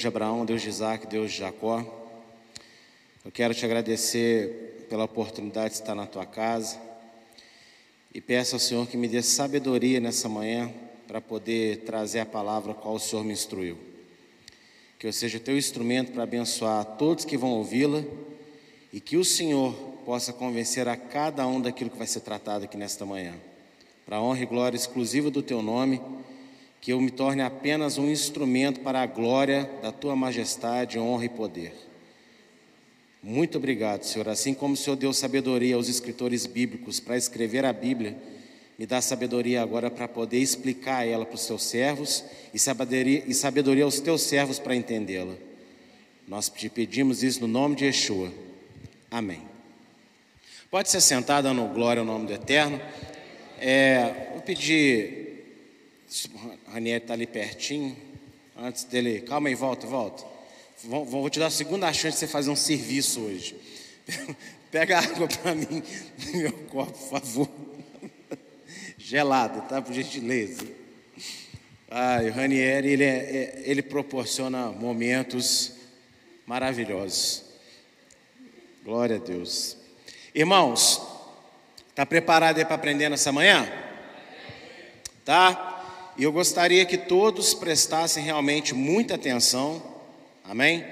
Deus de Abraão, Deus de Isaac, Deus de Jacó, eu quero te agradecer pela oportunidade de estar na tua casa e peço ao Senhor que me dê sabedoria nessa manhã para poder trazer a palavra qual o Senhor me instruiu. Que eu seja teu instrumento para abençoar todos que vão ouvi-la e que o Senhor possa convencer a cada um daquilo que vai ser tratado aqui nesta manhã. Para a honra e glória exclusiva do teu nome, que eu me torne apenas um instrumento para a glória da tua majestade, honra e poder. Muito obrigado, Senhor. Assim como o Senhor deu sabedoria aos escritores bíblicos para escrever a Bíblia, me dá sabedoria agora para poder explicar ela para os teus servos e sabedoria, e sabedoria aos teus servos para entendê-la. Nós te pedimos isso no nome de Yeshua. Amém. Pode ser sentado dando glória ao nome do Eterno. É, vou pedir, Ranieri está ali pertinho, antes dele, calma aí, volta, volta. Vou, vou te dar a segunda chance de você fazer um serviço hoje. Pega água para mim no meu copo, por favor. Gelado, tá? Por gentileza. Ah, o Ranieri, ele, é, é, ele proporciona momentos maravilhosos. Glória a Deus. Irmãos, está preparado aí para aprender nessa manhã? Tá? E eu gostaria que todos prestassem realmente muita atenção, amém?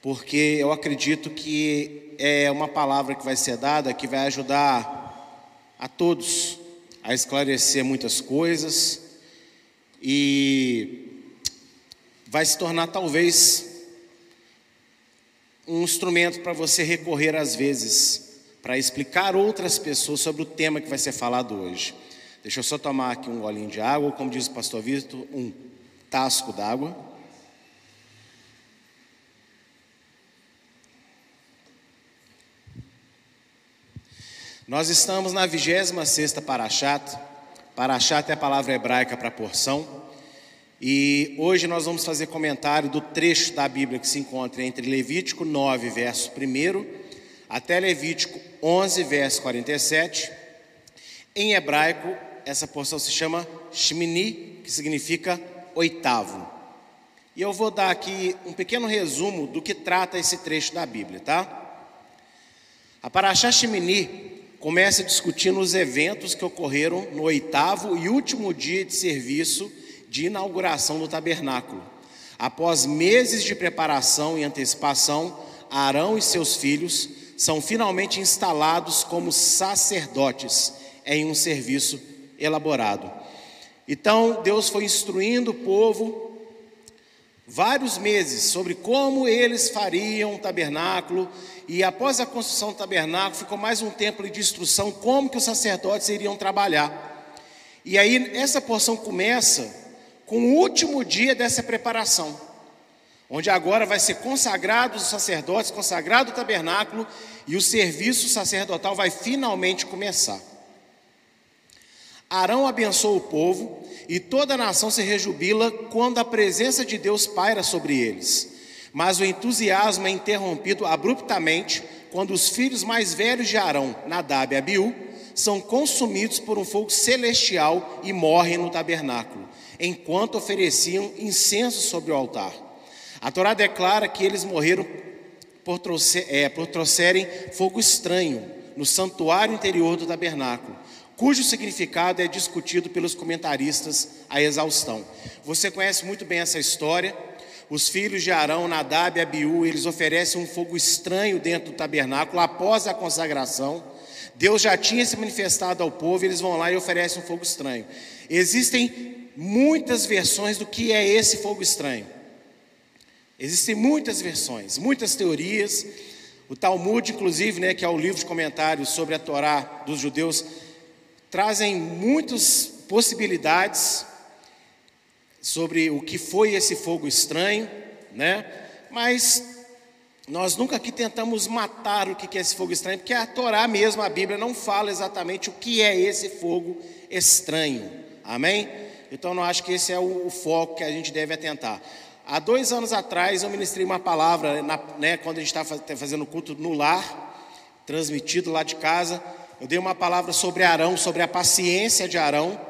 Porque eu acredito que é uma palavra que vai ser dada que vai ajudar a todos a esclarecer muitas coisas e vai se tornar talvez um instrumento para você recorrer às vezes para explicar outras pessoas sobre o tema que vai ser falado hoje. Deixa eu só tomar aqui um golinho de água, como diz o pastor Vitor, um tasco d'água. Nós estamos na 26 Parashat. Parashat é a palavra hebraica para porção. E hoje nós vamos fazer comentário do trecho da Bíblia que se encontra entre Levítico 9, verso 1 até Levítico 11, verso 47. Em hebraico, essa porção se chama Shmini, que significa oitavo. E eu vou dar aqui um pequeno resumo do que trata esse trecho da Bíblia, tá? A Parashá Shmini começa discutindo os eventos que ocorreram no oitavo e último dia de serviço de inauguração do tabernáculo. Após meses de preparação e antecipação, Arão e seus filhos são finalmente instalados como sacerdotes em um serviço elaborado. Então, Deus foi instruindo o povo vários meses sobre como eles fariam o tabernáculo, e após a construção do tabernáculo, ficou mais um tempo de instrução como que os sacerdotes iriam trabalhar. E aí essa porção começa com o último dia dessa preparação onde agora vai ser consagrados os sacerdotes, consagrado o tabernáculo e o serviço sacerdotal vai finalmente começar. Arão abençoa o povo e toda a nação se rejubila quando a presença de Deus paira sobre eles. Mas o entusiasmo é interrompido abruptamente quando os filhos mais velhos de Arão, Nadab e Abiú, são consumidos por um fogo celestial e morrem no tabernáculo, enquanto ofereciam incenso sobre o altar. A Torá declara que eles morreram por, trouxer, é, por trouxerem fogo estranho no santuário interior do tabernáculo, cujo significado é discutido pelos comentaristas à exaustão. Você conhece muito bem essa história. Os filhos de Arão, Nadab e Abiú, eles oferecem um fogo estranho dentro do tabernáculo após a consagração. Deus já tinha se manifestado ao povo, eles vão lá e oferecem um fogo estranho. Existem muitas versões do que é esse fogo estranho. Existem muitas versões, muitas teorias. O Talmud, inclusive, né, que é o livro de comentários sobre a Torá dos judeus, trazem muitas possibilidades sobre o que foi esse fogo estranho, né? Mas nós nunca aqui tentamos matar o que é esse fogo estranho, porque a Torá mesmo, a Bíblia, não fala exatamente o que é esse fogo estranho. Amém? Então, não acho que esse é o foco que a gente deve atentar. Há dois anos atrás eu ministrei uma palavra, na, né, quando a gente estava fazendo culto no lar, transmitido lá de casa. Eu dei uma palavra sobre Arão, sobre a paciência de Arão,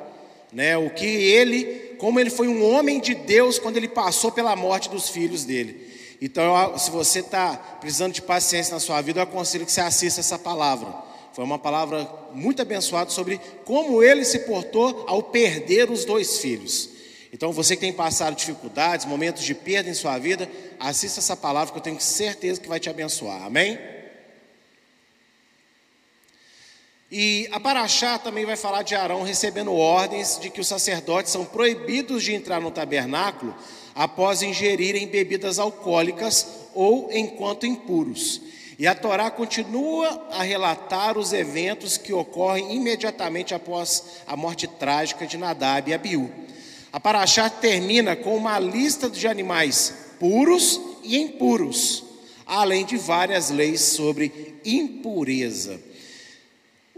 né, o que ele como ele foi um homem de Deus quando ele passou pela morte dos filhos dele. Então, se você está precisando de paciência na sua vida, eu aconselho que você assista essa palavra. Foi uma palavra muito abençoada sobre como ele se portou ao perder os dois filhos. Então, você que tem passado dificuldades, momentos de perda em sua vida, assista essa palavra que eu tenho certeza que vai te abençoar. Amém? E a Paraxá também vai falar de Arão recebendo ordens de que os sacerdotes são proibidos de entrar no tabernáculo após ingerirem bebidas alcoólicas ou enquanto impuros. E a Torá continua a relatar os eventos que ocorrem imediatamente após a morte trágica de Nadab e Abiú. A Paraxá termina com uma lista de animais puros e impuros, além de várias leis sobre impureza.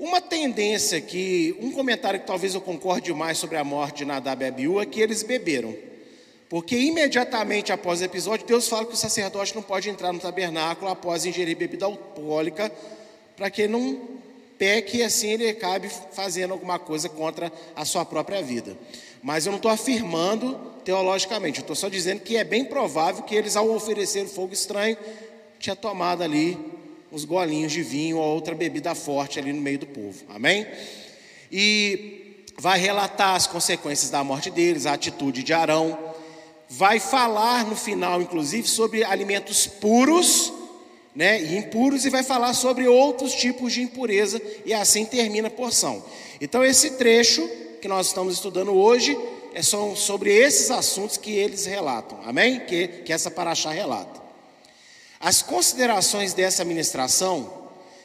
Uma tendência que, um comentário que talvez eu concorde mais sobre a morte de Nadab e Abiú é que eles beberam. Porque imediatamente após o episódio, Deus fala que o sacerdote não pode entrar no tabernáculo após ingerir bebida alcoólica, para que não peque e assim ele acabe fazendo alguma coisa contra a sua própria vida. Mas eu não estou afirmando teologicamente, eu estou só dizendo que é bem provável que eles, ao oferecer fogo estranho, tinha tomado ali uns golinhos de vinho ou outra bebida forte ali no meio do povo. Amém? E vai relatar as consequências da morte deles, a atitude de Arão. Vai falar no final, inclusive, sobre alimentos puros né, e impuros, e vai falar sobre outros tipos de impureza, e assim termina a porção. Então, esse trecho que nós estamos estudando hoje é sobre esses assuntos que eles relatam, amém? Que, que essa paraxá relata. As considerações dessa ministração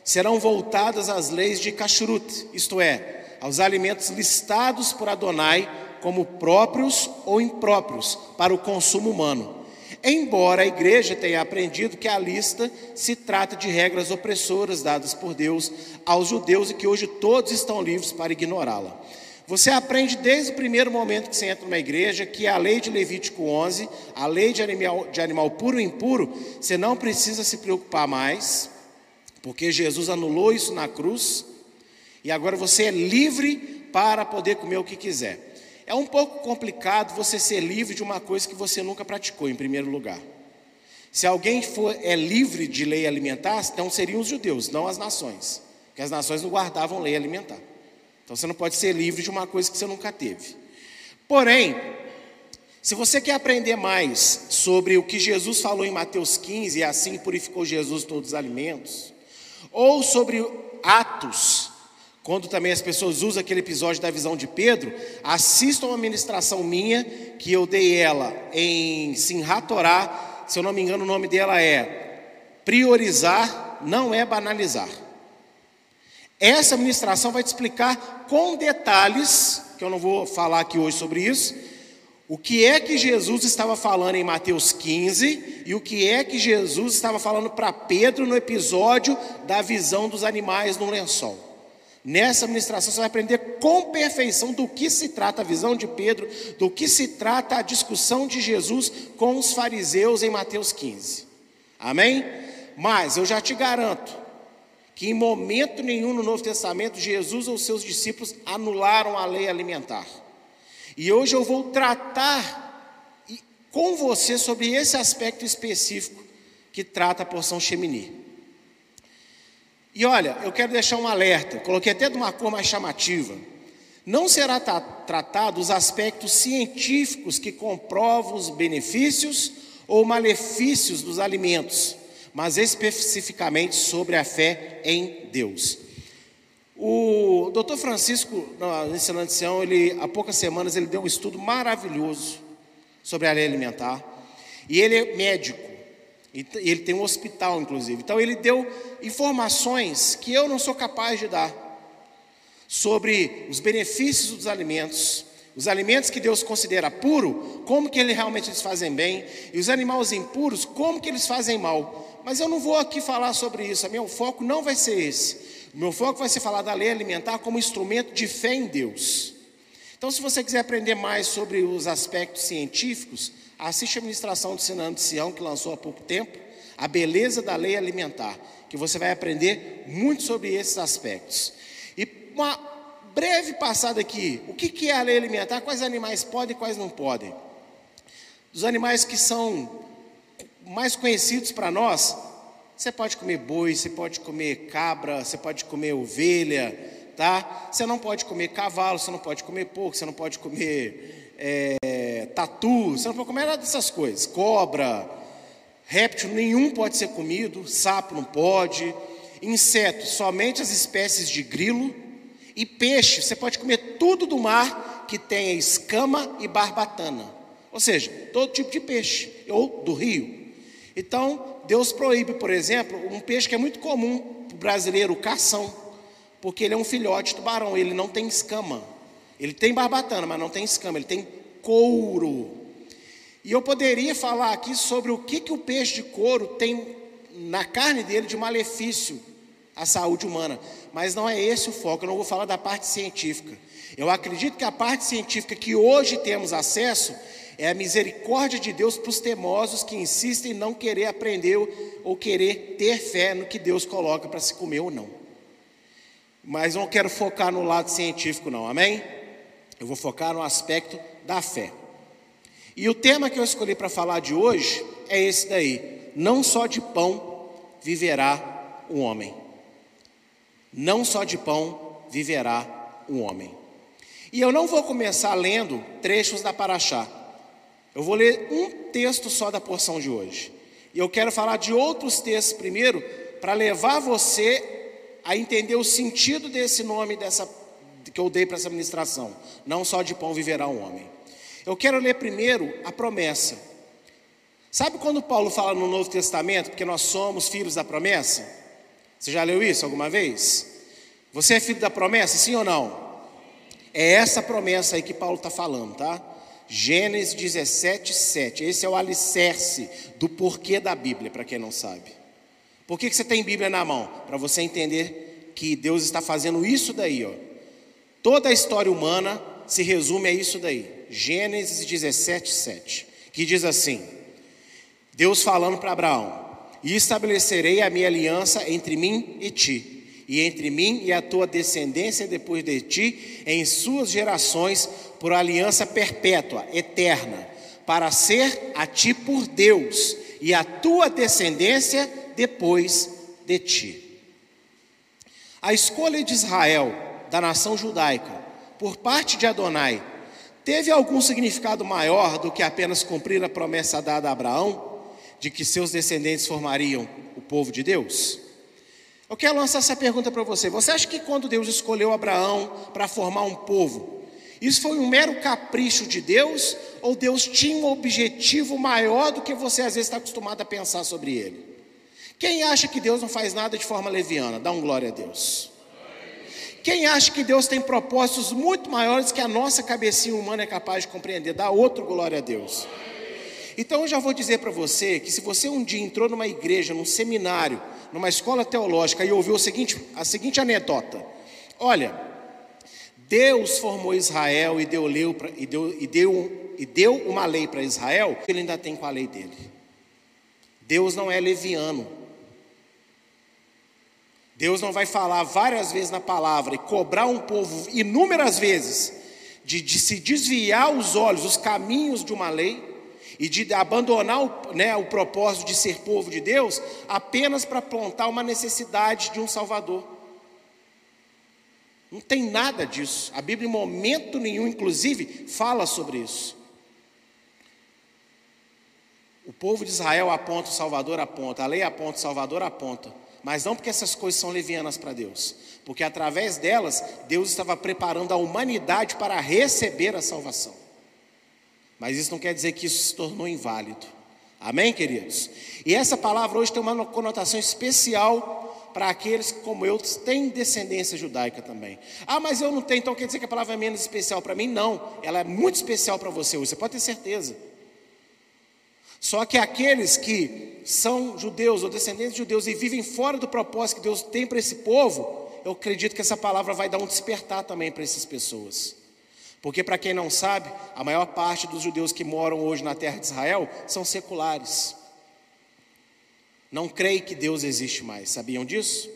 serão voltadas às leis de Kashrut, isto é, aos alimentos listados por Adonai como próprios ou impróprios para o consumo humano. Embora a igreja tenha aprendido que a lista se trata de regras opressoras dadas por Deus aos judeus e que hoje todos estão livres para ignorá-la. Você aprende desde o primeiro momento que você entra numa igreja que a lei de Levítico 11, a lei de animal, de animal puro e impuro, você não precisa se preocupar mais, porque Jesus anulou isso na cruz, e agora você é livre para poder comer o que quiser. É um pouco complicado você ser livre de uma coisa que você nunca praticou, em primeiro lugar. Se alguém for, é livre de lei alimentar, então seriam os judeus, não as nações, porque as nações não guardavam lei alimentar. Então você não pode ser livre de uma coisa que você nunca teve. Porém, se você quer aprender mais sobre o que Jesus falou em Mateus 15, e assim purificou Jesus todos os alimentos, ou sobre Atos, quando também as pessoas usam aquele episódio da visão de Pedro, assistam uma ministração minha, que eu dei ela em Simhat Torá, se eu não me engano o nome dela é Priorizar não é banalizar. Essa ministração vai te explicar com detalhes, que eu não vou falar aqui hoje sobre isso, o que é que Jesus estava falando em Mateus 15 e o que é que Jesus estava falando para Pedro no episódio da visão dos animais no lençol. Nessa ministração você vai aprender com perfeição do que se trata a visão de Pedro, do que se trata a discussão de Jesus com os fariseus em Mateus 15. Amém? Mas eu já te garanto, que em momento nenhum no Novo Testamento Jesus ou seus discípulos anularam a lei alimentar. E hoje eu vou tratar com você sobre esse aspecto específico que trata a porção Shemini. E olha, eu quero deixar um alerta, coloquei até de uma cor mais chamativa. Não será tratado os aspectos científicos que comprovam os benefícios ou malefícios dos alimentos mas especificamente sobre a fé em Deus. O doutor Francisco, no Ensinando Sião, ele, há poucas semanas, ele deu um estudo maravilhoso sobre a lei alimentar. E ele é médico, e ele tem um hospital, inclusive. Então, ele deu informações que eu não sou capaz de dar sobre os benefícios dos alimentos, os alimentos que Deus considera puro, como que ele realmente eles fazem bem, e os animais impuros, como que eles fazem mal. Mas eu não vou aqui falar sobre isso, meu foco não vai ser esse. O meu foco vai ser falar da lei alimentar como instrumento de fé em Deus. Então, se você quiser aprender mais sobre os aspectos científicos, assiste a ministração do Senado de Sião, que lançou há pouco tempo, A Beleza da Lei Alimentar, que você vai aprender muito sobre esses aspectos. E uma breve passada aqui, o que, que é a lei alimentar? Quais animais podem e quais não podem? Dos animais que são mais conhecidos para nós, você pode comer boi, você pode comer cabra, você pode comer ovelha, tá? Você não pode comer cavalo, você não pode comer porco, você não pode comer é, tatu, você não pode comer nada dessas coisas. Cobra, réptil nenhum pode ser comido, sapo não pode, insetos, somente as espécies de grilo e peixe, você pode comer tudo do mar que tenha escama e barbatana. Ou seja, todo tipo de peixe, ou do rio. Então, Deus proíbe, por exemplo, um peixe que é muito comum para o brasileiro, o cação, porque ele é um filhote de tubarão, ele não tem escama. Ele tem barbatana, mas não tem escama, ele tem couro. E eu poderia falar aqui sobre o que, que o peixe de couro tem na carne dele de malefício à saúde humana, mas não é esse o foco, eu não vou falar da parte científica. Eu acredito que a parte científica que hoje temos acesso é a misericórdia de Deus para os temosos que insistem em não querer aprender ou querer ter fé no que Deus coloca para se comer ou não. Mas não quero focar no lado científico, não, amém? Eu vou focar no aspecto da fé. E o tema que eu escolhi para falar de hoje é esse daí: não só de pão viverá o homem. Não só de pão viverá o homem. E eu não vou começar lendo trechos da Paraxá. Eu vou ler um texto só da porção de hoje. E eu quero falar de outros textos primeiro, para levar você a entender o sentido desse nome dessa, que eu dei para essa ministração. Não só de pão viverá um homem. Eu quero ler primeiro a promessa. Sabe quando Paulo fala no Novo Testamento, porque nós somos filhos da promessa? Você já leu isso alguma vez? Você é filho da promessa, sim ou não? É essa promessa aí que Paulo está falando, tá? Gênesis 17, 7. Esse é o alicerce do porquê da Bíblia, para quem não sabe. Por que, que você tem Bíblia na mão? Para você entender que Deus está fazendo isso daí, ó. Toda a história humana se resume a isso daí. Gênesis 17, 7. Que diz assim: Deus falando para Abraão: E estabelecerei a minha aliança entre mim e ti e entre mim e a tua descendência depois de ti, em suas gerações, por aliança perpétua, eterna, para ser a ti por Deus e a tua descendência depois de ti. A escolha de Israel, da nação judaica, por parte de Adonai, teve algum significado maior do que apenas cumprir a promessa dada a Abraão, de que seus descendentes formariam o povo de Deus? Eu quero lançar essa pergunta para você. Você acha que quando Deus escolheu Abraão para formar um povo, isso foi um mero capricho de Deus ou Deus tinha um objetivo maior do que você às vezes está acostumado a pensar sobre ele? Quem acha que Deus não faz nada de forma leviana? Dá um glória a Deus. Quem acha que Deus tem propósitos muito maiores que a nossa cabecinha humana é capaz de compreender? Dá outro glória a Deus. Então eu já vou dizer para você que se você um dia entrou numa igreja, num seminário, numa escola teológica e ouviu o seguinte, a seguinte anedota: Olha, Deus formou Israel e deu, leu pra, e deu, e deu, e deu uma lei para Israel, ele ainda tem com a lei dele. Deus não é leviano. Deus não vai falar várias vezes na palavra e cobrar um povo inúmeras vezes de, de se desviar os olhos, os caminhos de uma lei e de abandonar o, né, o propósito de ser povo de Deus apenas para apontar uma necessidade de um Salvador. Não tem nada disso. A Bíblia, em momento nenhum, inclusive, fala sobre isso. O povo de Israel aponta, o Salvador aponta, a lei aponta, o Salvador aponta. Mas não porque essas coisas são levianas para Deus, porque através delas, Deus estava preparando a humanidade para receber a salvação. Mas isso não quer dizer que isso se tornou inválido. Amém, queridos? E essa palavra hoje tem uma conotação especial para aqueles que, como eu, têm descendência judaica também. Ah, mas eu não tenho, então quer dizer que a palavra é menos especial para mim? Não, ela é muito especial para você hoje, você pode ter certeza. Só que aqueles que são judeus ou descendentes de judeus e vivem fora do propósito que Deus tem para esse povo, eu acredito que essa palavra vai dar um despertar também para essas pessoas. Porque, para quem não sabe, a maior parte dos judeus que moram hoje na terra de Israel são seculares. Não creem que Deus existe mais, sabiam disso?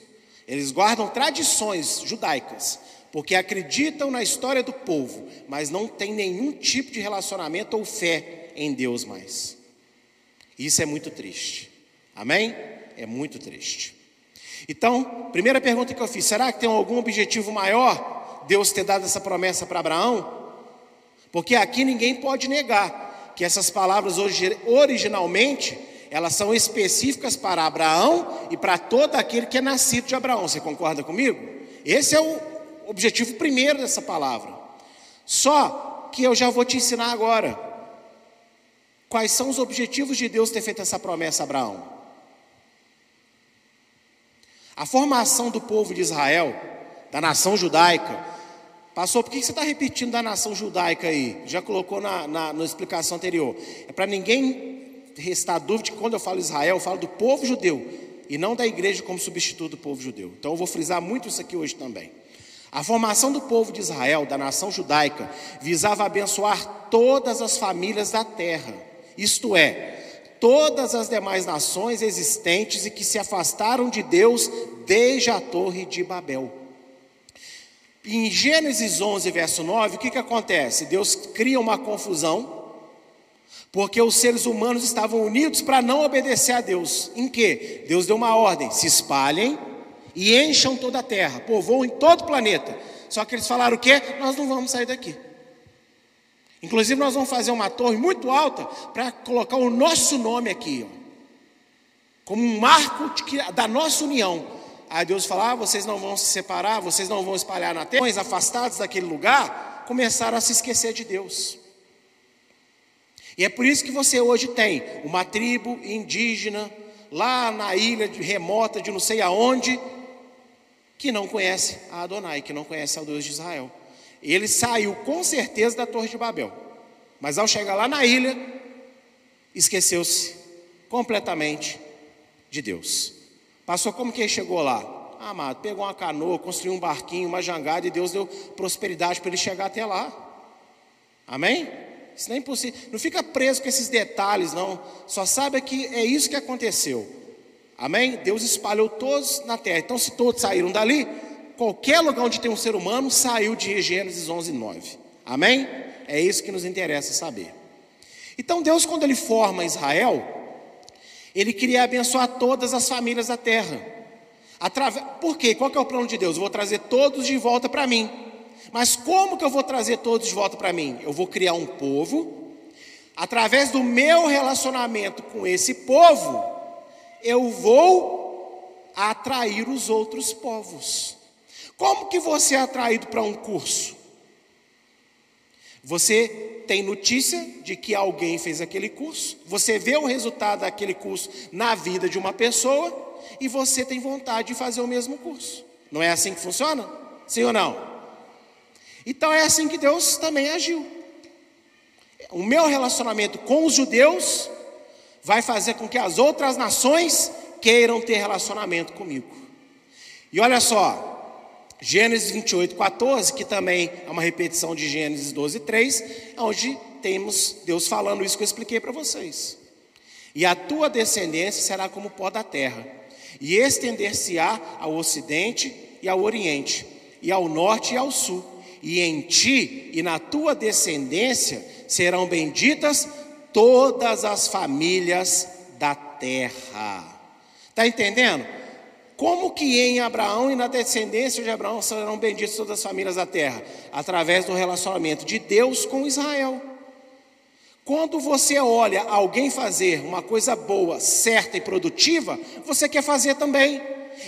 Eles guardam tradições judaicas, porque acreditam na história do povo, mas não têm nenhum tipo de relacionamento ou fé em Deus mais. Isso é muito triste. Amém? É muito triste. Então, primeira pergunta que eu fiz: será que tem algum objetivo maior Deus ter dado essa promessa para Abraão? Porque aqui ninguém pode negar que essas palavras originalmente elas são específicas para Abraão e para todo aquele que é nascido de Abraão. Você concorda comigo? Esse é o objetivo primeiro dessa palavra. Só que eu já vou te ensinar agora. Quais são os objetivos de Deus ter feito essa promessa a Abraão? A formação do povo de Israel, da nação judaica, passou. Por que você está repetindo da nação judaica aí? Já colocou na, na, na explicação anterior. É para ninguém restar dúvida que quando eu falo Israel, eu falo do povo judeu e não da igreja como substituto do povo judeu. Então eu vou frisar muito isso aqui hoje também. A formação do povo de Israel, da nação judaica, visava abençoar todas as famílias da terra, isto é, todas as demais nações existentes e que se afastaram de Deus desde a Torre de Babel. Em Gênesis 11, verso 9, o que, que acontece? Deus cria uma confusão, porque os seres humanos estavam unidos para não obedecer a Deus. Em que? Deus deu uma ordem: se espalhem e encham toda a terra, povoem todo o planeta. Só que eles falaram o quê? Nós não vamos sair daqui. Inclusive, nós vamos fazer uma torre muito alta para colocar o nosso nome aqui, ó, como um marco de, da nossa união. Aí Deus fala: ah, vocês não vão se separar, vocês não vão espalhar na terra. Afastados daquele lugar, começaram a se esquecer de Deus. E é por isso que você hoje tem uma tribo indígena, lá na ilha de, remota de não sei aonde, que não conhece a Adonai, que não conhece ao Deus de Israel. Ele saiu com certeza da Torre de Babel, mas ao chegar lá na ilha, esqueceu-se completamente de Deus. Passou como que ele chegou lá? Ah, amado, pegou uma canoa, construiu um barquinho, uma jangada e Deus deu prosperidade para ele chegar até lá. Amém? Isso não é impossível. Não fica preso com esses detalhes, não. Só sabe que é isso que aconteceu. Amém? Deus espalhou todos na terra. Então, se todos saíram dali, qualquer lugar onde tem um ser humano saiu de Gênesis 11, 9. Amém? É isso que nos interessa saber. Então, Deus, quando Ele forma Israel, Ele queria abençoar todas as famílias da terra. Atrave... Por quê? Qual é o plano de Deus? Eu vou trazer todos de volta para mim. Mas como que eu vou trazer todos de volta para mim? Eu vou criar um povo. Através do meu relacionamento com esse povo, eu vou atrair os outros povos. Como que você é atraído para um curso? Você tem notícia de que alguém fez aquele curso, você vê o resultado daquele curso na vida de uma pessoa e você tem vontade de fazer o mesmo curso. Não é assim que funciona? Sim ou não? Então é assim que Deus também agiu. O meu relacionamento com os judeus vai fazer com que as outras nações queiram ter relacionamento comigo. E olha só, Gênesis 28, 14, que também é uma repetição de Gênesis 12, 3, onde temos Deus falando isso que eu expliquei para vocês. E a tua descendência será como o pó da terra, e estender-se-á ao ocidente e ao oriente, e ao norte e ao sul, e em ti e na tua descendência serão benditas todas as famílias da terra. Está entendendo? Como que em Abraão e na descendência de Abraão serão benditas todas as famílias da terra? Através do relacionamento de Deus com Israel. Quando você olha alguém fazer uma coisa boa, certa e produtiva, você quer fazer também.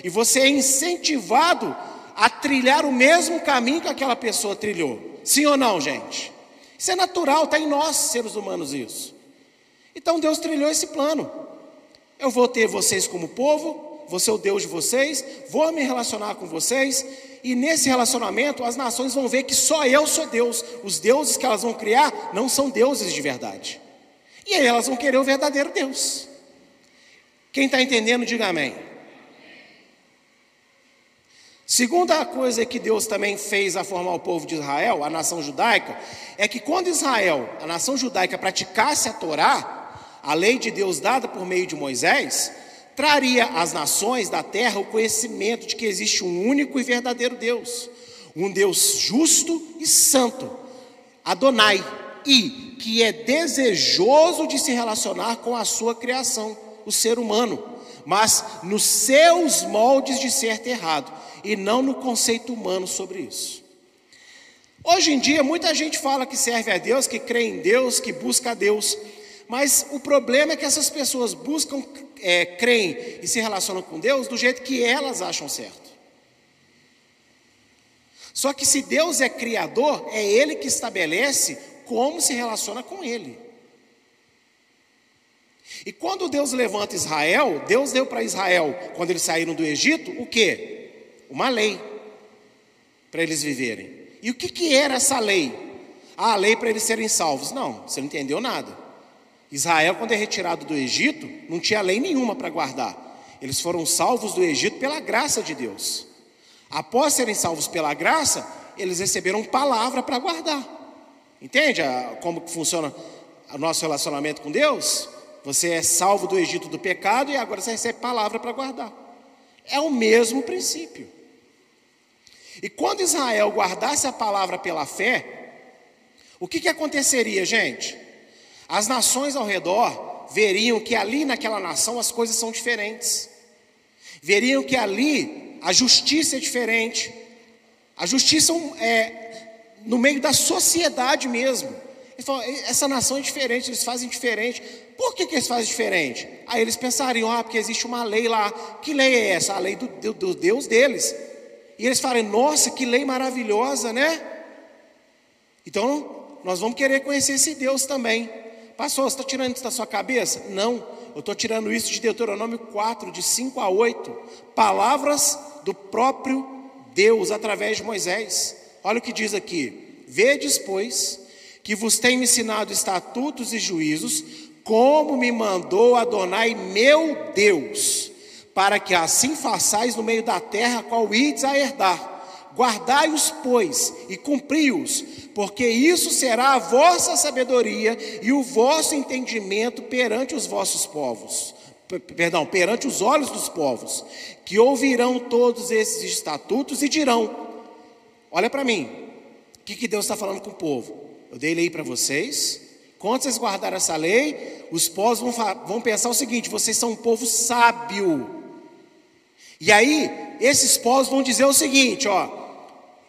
E você é incentivado a trilhar o mesmo caminho que aquela pessoa trilhou. Sim ou não, gente? Isso é natural, está em nós, seres humanos, isso. Então Deus trilhou esse plano. Eu vou ter vocês como povo, vou ser o Deus de vocês, vou me relacionar com vocês, e nesse relacionamento as nações vão ver que só eu sou Deus. Os deuses que elas vão criar não são deuses de verdade. E aí elas vão querer o verdadeiro Deus. Quem está entendendo, diga amém. Segunda coisa que Deus também fez a formar o povo de Israel, a nação judaica, é que quando Israel, a nação judaica, praticasse a Torá, a lei de Deus dada por meio de Moisés, traria às nações da terra o conhecimento de que existe um único e verdadeiro Deus, Um Deus justo e santo, Adonai, e que é desejoso de se relacionar com a sua criação, o ser humano, mas nos seus moldes de certo e errado, e não no conceito humano sobre isso. Hoje em dia, muita gente fala que serve a Deus, que crê em Deus, que busca a Deus, mas o problema é que essas pessoas buscam, é, creem e se relacionam com Deus do jeito que elas acham certo. Só que se Deus é criador, é Ele que estabelece como se relaciona com Ele. E quando Deus levanta Israel, Deus deu para Israel, quando eles saíram do Egito, o que? Uma lei para eles viverem. E o que, que era essa lei? Ah, a lei para eles serem salvos. Não, você não entendeu nada. Israel, quando é retirado do Egito, não tinha lei nenhuma para guardar. Eles foram salvos do Egito pela graça de Deus. Após serem salvos pela graça, eles receberam palavra para guardar. Entende a, como funciona o nosso relacionamento com Deus? Você é salvo do Egito do pecado e agora você recebe palavra para guardar. É o mesmo princípio. E quando Israel guardasse a palavra pela fé, o que, que aconteceria, gente? As nações ao redor veriam que ali naquela nação as coisas são diferentes. Veriam que ali a justiça é diferente. A justiça é no meio da sociedade mesmo. Falam, essa nação é diferente, eles fazem diferente. Por que, que eles fazem diferente? Aí eles pensariam, ah, porque existe uma lei lá. Que lei é essa? A lei do, do, do Deus deles. E eles falam, nossa, que lei maravilhosa, né? Então, nós vamos querer conhecer esse Deus também. Pastor, você está tirando isso da sua cabeça? Não, eu estou tirando isso de Deuteronômio 4, de 5 a 8. Palavras do próprio Deus através de Moisés. Olha o que diz aqui: Vedes, pois, que vos tenho ensinado estatutos e juízos, como me mandou Adonai meu Deus para que assim façais no meio da terra qual ides a herdar. Guardai-os, pois, e cumpri-os, porque isso será a vossa sabedoria e o vosso entendimento perante os vossos povos. Perdão, perante os olhos dos povos, que ouvirão todos esses estatutos e dirão: Olha para mim, o que, que Deus está falando com o povo? Eu dei lei para vocês, quando vocês guardarem essa lei, os povos vão, vão pensar o seguinte: vocês são um povo sábio. E aí, esses povos vão dizer o seguinte: ó,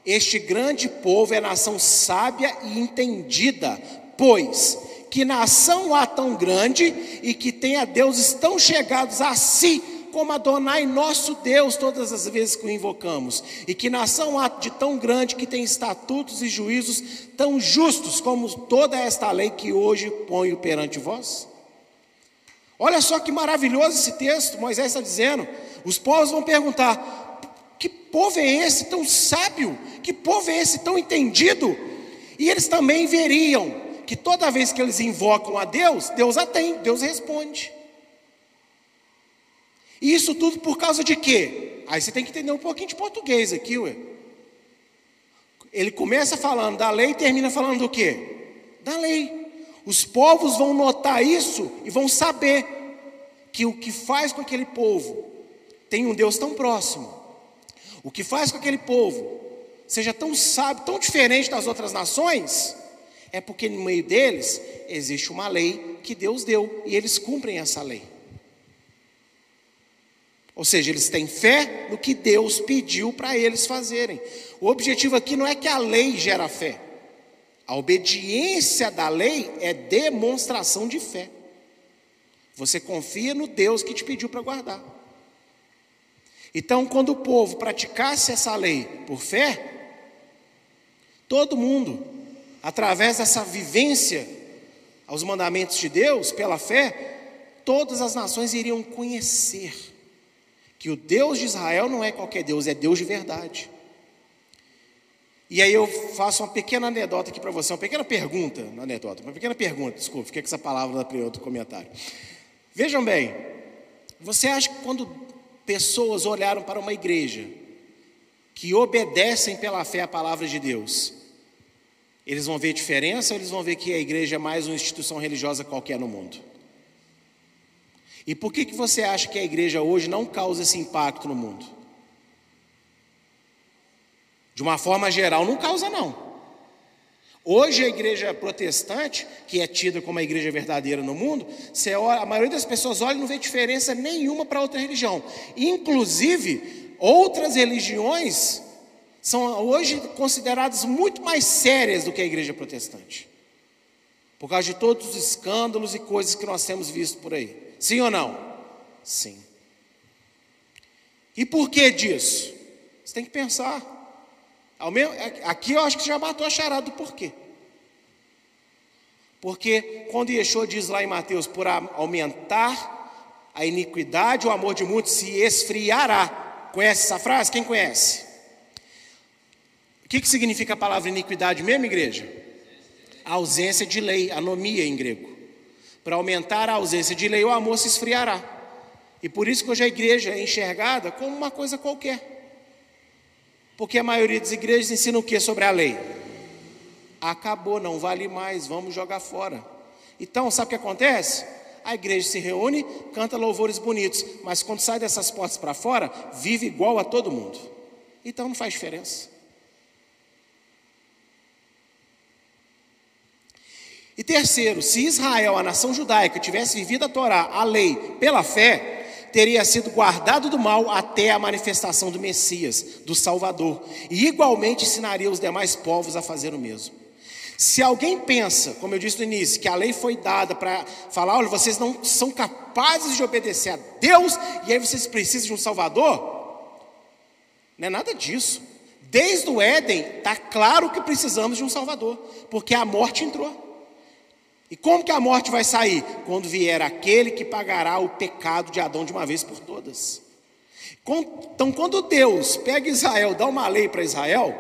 este grande povo é nação sábia e entendida, pois que nação há tão grande e que tenha deuses tão chegados a si, como Adonai nosso Deus, todas as vezes que o invocamos, e que nação há de tão grande que tem estatutos e juízos tão justos como toda esta lei que hoje ponho perante vós? Olha só que maravilhoso esse texto, Moisés está dizendo. Os povos vão perguntar: que povo é esse tão sábio? Que povo é esse tão entendido? E eles também veriam que toda vez que eles invocam a Deus, Deus atende, Deus responde. E isso tudo por causa de quê? Aí você tem que entender um pouquinho de português aqui, ué. Ele começa falando da lei e termina falando do quê? Da lei. Os povos vão notar isso e vão saber que o que faz com aquele povo tem um Deus tão próximo. O que faz com que aquele povo seja tão sábio, tão diferente das outras nações, é porque no meio deles existe uma lei que Deus deu e eles cumprem essa lei. Ou seja, eles têm fé no que Deus pediu para eles fazerem. O objetivo aqui não é que a lei gera fé. A obediência da lei é demonstração de fé. Você confia no Deus que te pediu para guardar. Então, quando o povo praticasse essa lei por fé, todo mundo, através dessa vivência aos mandamentos de Deus, pela fé, todas as nações iriam conhecer que o Deus de Israel não é qualquer Deus, é Deus de verdade. E aí eu faço uma pequena anedota aqui para você, uma pequena pergunta, não anedota, uma pequena pergunta, desculpa, fiquei com essa palavra outro comentário. Vejam bem, você acha que quando pessoas olharam para uma igreja que obedecem pela fé a palavra de Deus, eles vão ver diferença ou eles vão ver que a igreja é mais uma instituição religiosa qualquer no mundo? E por que, que você acha que a igreja hoje não causa esse impacto no mundo? De uma forma geral, não causa, não. Hoje a igreja protestante, que é tida como a igreja verdadeira no mundo, olha, a maioria das pessoas olha e não vê diferença nenhuma para outra religião. Inclusive, outras religiões são hoje consideradas muito mais sérias do que a igreja protestante. Por causa de todos os escândalos e coisas que nós temos visto por aí. Sim ou não? Sim. E por que disso? Você tem que pensar. Aqui eu acho que já matou a charada do porquê. Porque quando Yeshua diz lá em Mateus, por aumentar a iniquidade, o amor de muitos se esfriará. Conhece essa frase? Quem conhece? O que, que significa a palavra iniquidade mesmo, igreja? A ausência de lei, anomia em grego. Para aumentar a ausência de lei, o amor se esfriará. E por isso que hoje a igreja é enxergada como uma coisa qualquer. Porque a maioria das igrejas ensina o que sobre a lei? Acabou, não vale mais, vamos jogar fora. Então, sabe o que acontece? A igreja se reúne, canta louvores bonitos, mas quando sai dessas portas para fora, vive igual a todo mundo. Então não faz diferença. E terceiro, se Israel, a nação judaica, tivesse vivido a Torá, a lei, pela fé, teria sido guardado do mal até a manifestação do Messias, do Salvador, e igualmente ensinaria os demais povos a fazer o mesmo. Se alguém pensa, como eu disse no início, que a lei foi dada para falar, olha, vocês não são capazes de obedecer a Deus e aí vocês precisam de um Salvador, não é nada disso. Desde o Éden, está claro que precisamos de um Salvador, porque a morte entrou. E como que a morte vai sair? Quando vier aquele que pagará o pecado de Adão de uma vez por todas. Então, quando Deus pega Israel, dá uma lei para Israel,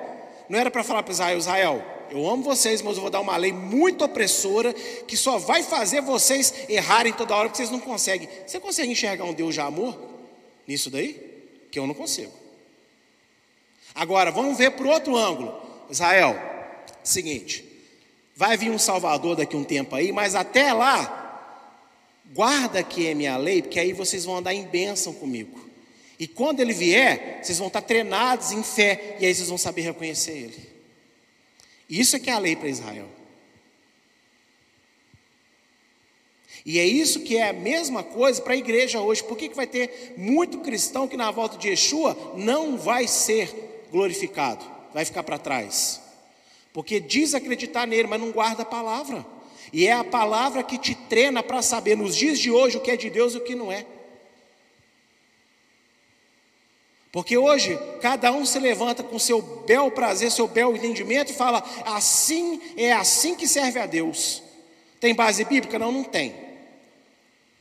não era para falar para Israel: Israel, eu amo vocês, mas eu vou dar uma lei muito opressora que só vai fazer vocês errarem toda hora, porque vocês não conseguem. Você consegue enxergar um Deus de amor nisso daí? Que eu não consigo. Agora, vamos ver por outro ângulo. Israel, seguinte. Vai vir um Salvador daqui a um tempo aí, mas até lá, guarda que é minha lei, porque aí vocês vão andar em bênção comigo. E quando ele vier, vocês vão estar treinados em fé, e aí vocês vão saber reconhecer ele. Isso é que é a lei para Israel. E é isso que é a mesma coisa para a igreja hoje. Por que, que vai ter muito cristão que na volta de Yeshua não vai ser glorificado, vai ficar para trás? Porque diz acreditar nele, mas não guarda a palavra. E é a palavra que te treina para saber nos dias de hoje o que é de Deus e o que não é. Porque hoje cada um se levanta com seu bel prazer, seu bel entendimento e fala: assim é assim que serve a Deus. Tem base bíblica? Não, não tem.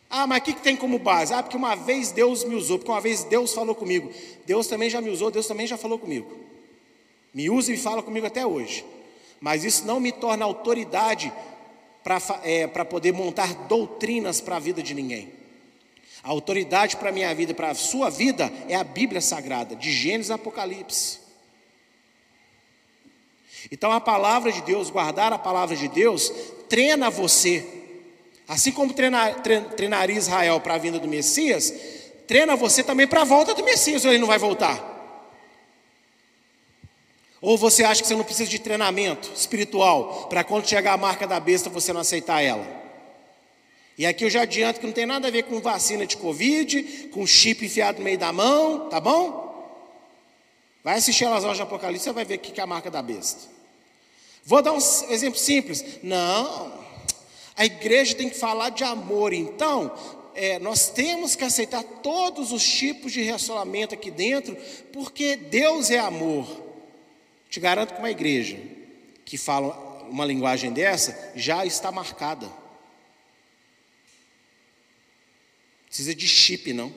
Ah, mas o que, que tem como base? Ah, porque uma vez Deus me usou, porque uma vez Deus falou comigo. Deus também já me usou, Deus também já falou comigo. Me usa e fala comigo até hoje mas isso não me torna autoridade para é, poder montar doutrinas para a vida de ninguém. A autoridade para a minha vida, para a sua vida, é a Bíblia Sagrada, de Gênesis a Apocalipse. Então a palavra de Deus, guardar a palavra de Deus, treina você. Assim como treinar, treinaria Israel para a vinda do Messias, treina você também para a volta do Messias, ele não vai voltar. Ou você acha que você não precisa de treinamento espiritual para quando chegar a marca da besta você não aceitar ela? E aqui eu já adianto que não tem nada a ver com vacina de Covid, com chip enfiado no meio da mão, tá bom? Vai assistir as horas de Apocalipse, você vai ver o que é a marca da besta. Vou dar um exemplo simples. Não, a igreja tem que falar de amor, então é, nós temos que aceitar todos os tipos de relacionamento aqui dentro, porque Deus é amor. Te garanto que uma igreja que fala uma linguagem dessa já está marcada. Precisa de chip, não.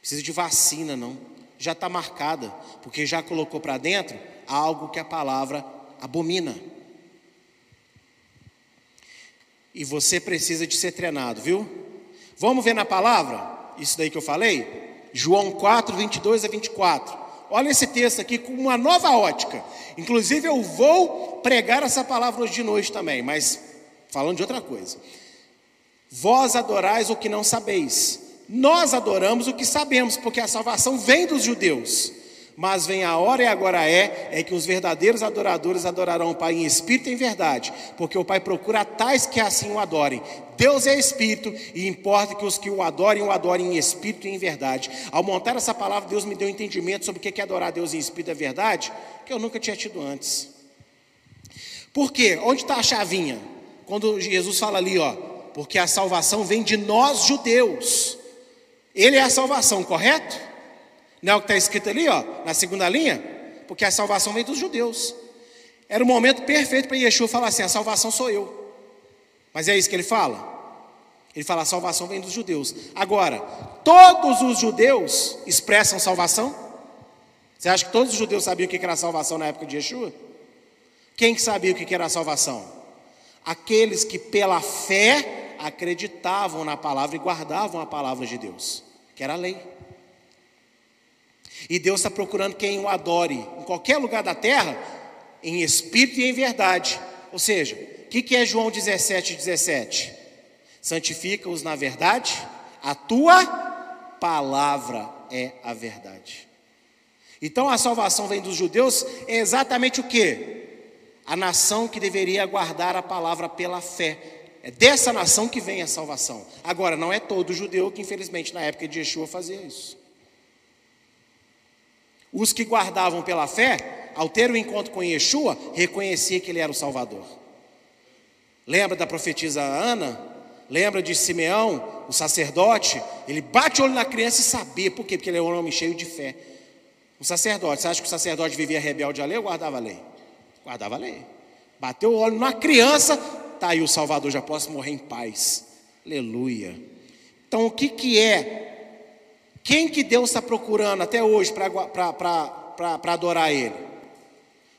Precisa de vacina, não. Já está marcada, porque já colocou para dentro algo que a palavra abomina. E você precisa de ser treinado, viu? Vamos ver na palavra? Isso daí que eu falei? João 4, 22 a 24. Olha esse texto aqui com uma nova ótica. Inclusive, eu vou pregar essa palavra hoje de noite também, mas falando de outra coisa. Vós adorais o que não sabeis, nós adoramos o que sabemos, porque a salvação vem dos judeus. Mas vem a hora e agora é, é que os verdadeiros adoradores adorarão o Pai em espírito e em verdade, porque o Pai procura tais que assim o adorem. Deus é espírito e importa que os que o adorem, o adorem em espírito e em verdade. Ao montar essa palavra, Deus me deu entendimento sobre o que é adorar Deus em espírito e verdade, que eu nunca tinha tido antes. Por quê? Onde está a chavinha? Quando Jesus fala ali, ó, porque a salvação vem de nós judeus. Ele é a salvação, correto? Não é o que está escrito ali, ó, na segunda linha? Porque a salvação vem dos judeus. Era o momento perfeito para Yeshua falar assim: a salvação sou eu. Mas é isso que ele fala? Ele fala: a salvação vem dos judeus. Agora, todos os judeus expressam salvação? Você acha que todos os judeus sabiam o que era salvação na época de Yeshua? Quem que sabia o que era salvação? Aqueles que pela fé acreditavam na palavra e guardavam a palavra de Deus, que era a lei. E Deus está procurando quem o adore em qualquer lugar da terra, em espírito e em verdade. Ou seja, o que, que é João 17, 17? Santifica-os na verdade, a tua palavra é a verdade. Então a salvação vem dos judeus, é exatamente o que? A nação que deveria guardar a palavra pela fé. É dessa nação que vem a salvação. Agora, não é todo judeu que, infelizmente, na época de Yeshua fazia isso. Os que guardavam pela fé, ao ter o encontro com Yeshua, reconhecia que ele era o Salvador. Lembra da profetisa Ana? Lembra de Simeão, o sacerdote? Ele bate o olho na criança e sabia. Por quê? Porque ele era um homem cheio de fé. O sacerdote, você acha que o sacerdote vivia rebelde à lei ou guardava a lei? Guardava a lei. Bateu o olho na criança, tá aí o Salvador, já posso morrer em paz. Aleluia. Então o que, que é quem que Deus está procurando até hoje para adorar Ele?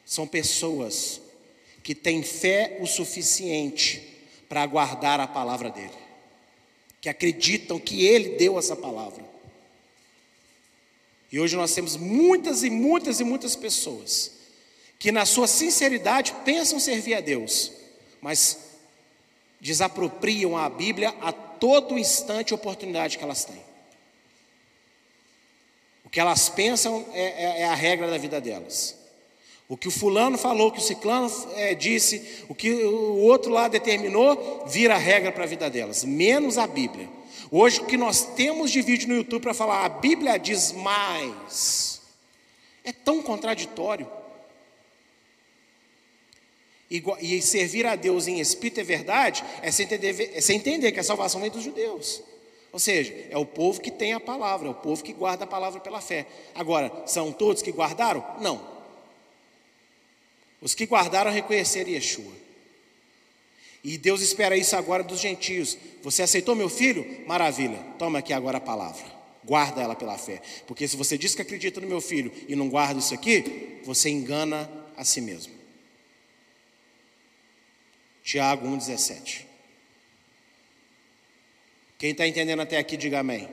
São pessoas que têm fé o suficiente para guardar a palavra dele, que acreditam que Ele deu essa palavra. E hoje nós temos muitas e muitas e muitas pessoas que, na sua sinceridade, pensam servir a Deus, mas desapropriam a Bíblia a todo instante e oportunidade que elas têm que elas pensam é, é, é, a regra da vida delas. O que o fulano falou, o que o ciclano é, disse, o que o outro lá determinou, vira regra para a vida delas, menos a Bíblia. Hoje o que nós temos de vídeo no YouTube para falar, a Bíblia diz mais, é tão contraditório. E, servir a Deus em espírito e verdade é sem entender, é sem entender que a salvação vem dos judeus. Ou seja, é o povo que tem a palavra, é o povo que guarda a palavra pela fé. Agora, são todos que guardaram? Não. Os que guardaram reconheceram Yeshua. E Deus espera isso agora dos gentios. Você aceitou meu filho? Maravilha. Toma aqui agora a palavra. Guarda ela pela fé. Porque se você diz que acredita no meu filho e não guarda isso aqui, você engana a si mesmo. Tiago 1,17. Quem está entendendo até aqui, diga amém.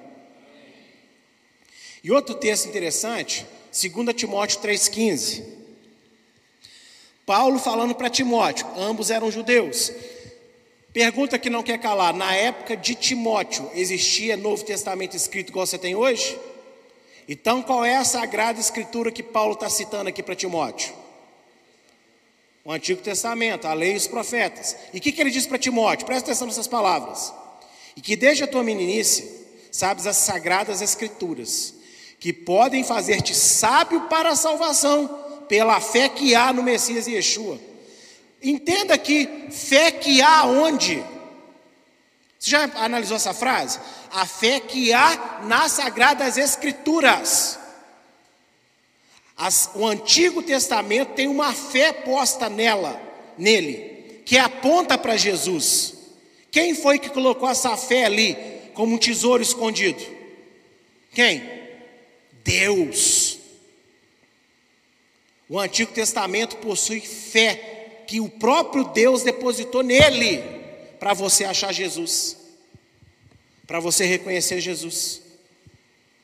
E outro texto interessante, 2 Timóteo 3,15. Paulo falando para Timóteo, ambos eram judeus. Pergunta que não quer calar: na época de Timóteo, existia Novo Testamento escrito igual você tem hoje? Então, qual é a sagrada escritura que Paulo está citando aqui para Timóteo? O Antigo Testamento, a lei e os profetas. E o que, que ele diz para Timóteo? Presta atenção nessas palavras e que desde a tua meninice sabes as sagradas escrituras, que podem fazer-te sábio para a salvação, pela fé que há no Messias Yeshua. Entenda que fé que há onde? Você já analisou essa frase? A fé que há nas sagradas escrituras. As, o Antigo Testamento tem uma fé posta nela, nele, que aponta para Jesus. Quem foi que colocou essa fé ali como um tesouro escondido? Quem? Deus. O Antigo Testamento possui fé que o próprio Deus depositou nele para você achar Jesus, para você reconhecer Jesus.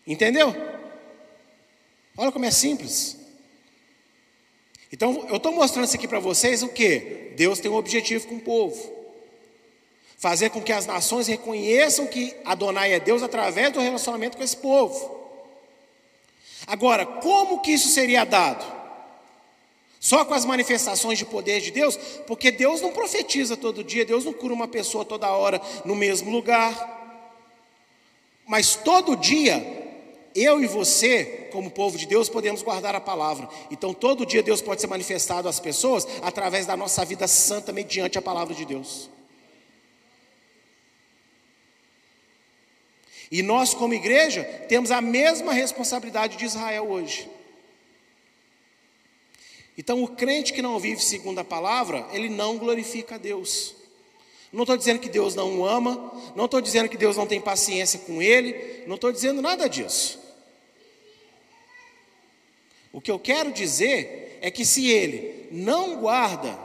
Entendeu? Olha como é simples. Então, eu estou mostrando isso aqui para vocês o que? Deus tem um objetivo com o povo fazer com que as nações reconheçam que Adonai é Deus através do relacionamento com esse povo. Agora, como que isso seria dado? Só com as manifestações de poder de Deus? Porque Deus não profetiza todo dia, Deus não cura uma pessoa toda hora no mesmo lugar. Mas todo dia, eu e você, como povo de Deus, podemos guardar a palavra. Então, todo dia Deus pode ser manifestado às pessoas através da nossa vida santa mediante a palavra de Deus. E nós, como igreja, temos a mesma responsabilidade de Israel hoje. Então, o crente que não vive segundo a palavra, ele não glorifica a Deus. Não estou dizendo que Deus não o ama, não estou dizendo que Deus não tem paciência com ele, não estou dizendo nada disso. O que eu quero dizer é que se ele não guarda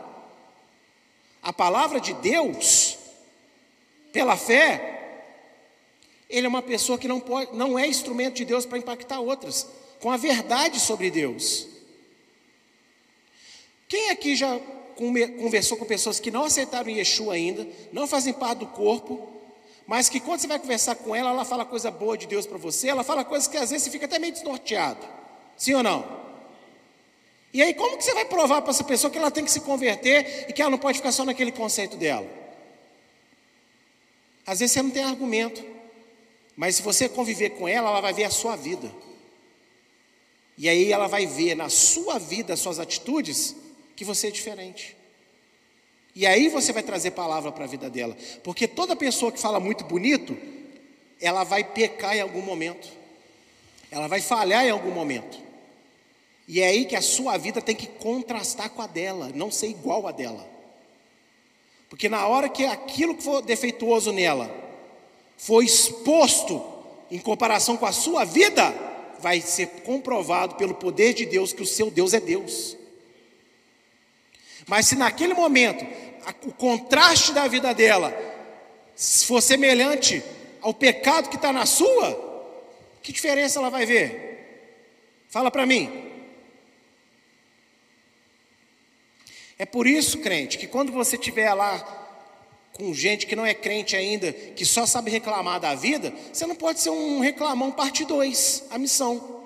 a palavra de Deus pela fé, ele é uma pessoa que não, pode, não é instrumento de Deus para impactar outras, com a verdade sobre Deus. Quem aqui já conversou com pessoas que não aceitaram Yeshua ainda, não fazem parte do corpo, mas que quando você vai conversar com ela, ela fala coisa boa de Deus para você, ela fala coisas que às vezes você fica até meio desnorteado. Sim ou não? E aí, como que você vai provar para essa pessoa que ela tem que se converter e que ela não pode ficar só naquele conceito dela? Às vezes você não tem argumento. Mas se você conviver com ela, ela vai ver a sua vida. E aí ela vai ver na sua vida, as suas atitudes, que você é diferente. E aí você vai trazer palavra para a vida dela. Porque toda pessoa que fala muito bonito, ela vai pecar em algum momento. Ela vai falhar em algum momento. E é aí que a sua vida tem que contrastar com a dela, não ser igual a dela. Porque na hora que aquilo que for defeituoso nela foi exposto em comparação com a sua vida, vai ser comprovado pelo poder de Deus que o seu Deus é Deus. Mas se naquele momento o contraste da vida dela for semelhante ao pecado que está na sua, que diferença ela vai ver? Fala para mim. É por isso, crente, que quando você estiver lá com gente que não é crente ainda, que só sabe reclamar da vida, você não pode ser um reclamão parte 2, a missão.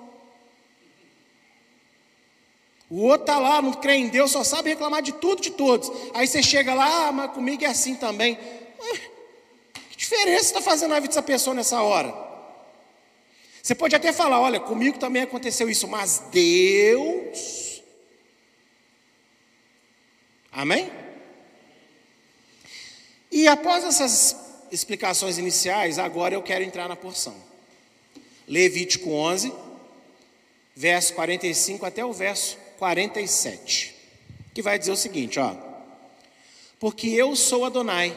O outro está lá, não crê em Deus, só sabe reclamar de tudo, de todos. Aí você chega lá, ah, mas comigo é assim também. Que diferença está fazendo na vida dessa pessoa nessa hora? Você pode até falar, olha, comigo também aconteceu isso, mas Deus. Amém? E após essas explicações iniciais, agora eu quero entrar na porção. Levítico 11, verso 45 até o verso 47, que vai dizer o seguinte, ó: Porque eu sou Adonai,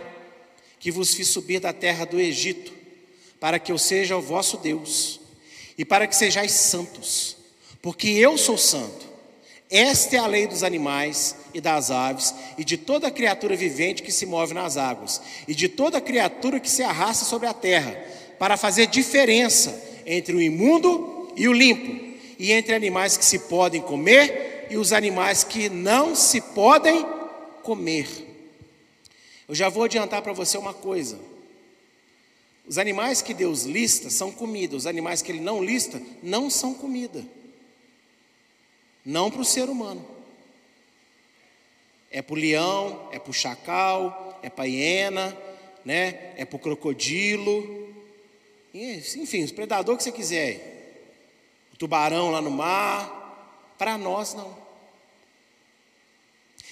que vos fiz subir da terra do Egito, para que eu seja o vosso Deus, e para que sejais santos, porque eu sou santo. Esta é a lei dos animais e das aves e de toda criatura vivente que se move nas águas e de toda criatura que se arrasta sobre a terra, para fazer diferença entre o imundo e o limpo, e entre animais que se podem comer e os animais que não se podem comer. Eu já vou adiantar para você uma coisa. Os animais que Deus lista são comida, os animais que Ele não lista não são comida não para o ser humano. É para o leão, é para o chacal, é para a hiena, né? é para o crocodilo, enfim, os predadores que você quiser. O tubarão lá no mar, para nós não.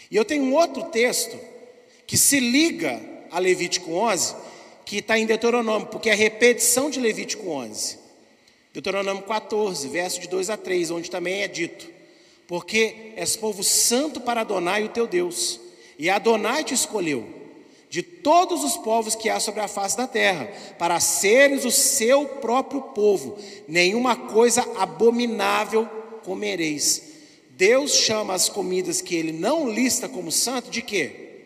E eu tenho um outro texto que se liga a Levítico 11, que está em Deuteronômio, porque é a repetição de Levítico 11. Deuteronômio 14, verso de 2 a 3, onde também é dito: porque és povo santo para Adonai, o teu Deus, e Adonai te escolheu de todos os povos que há sobre a face da terra, para seres o seu próprio povo, nenhuma coisa abominável comereis. Deus chama as comidas que ele não lista como santo de quê?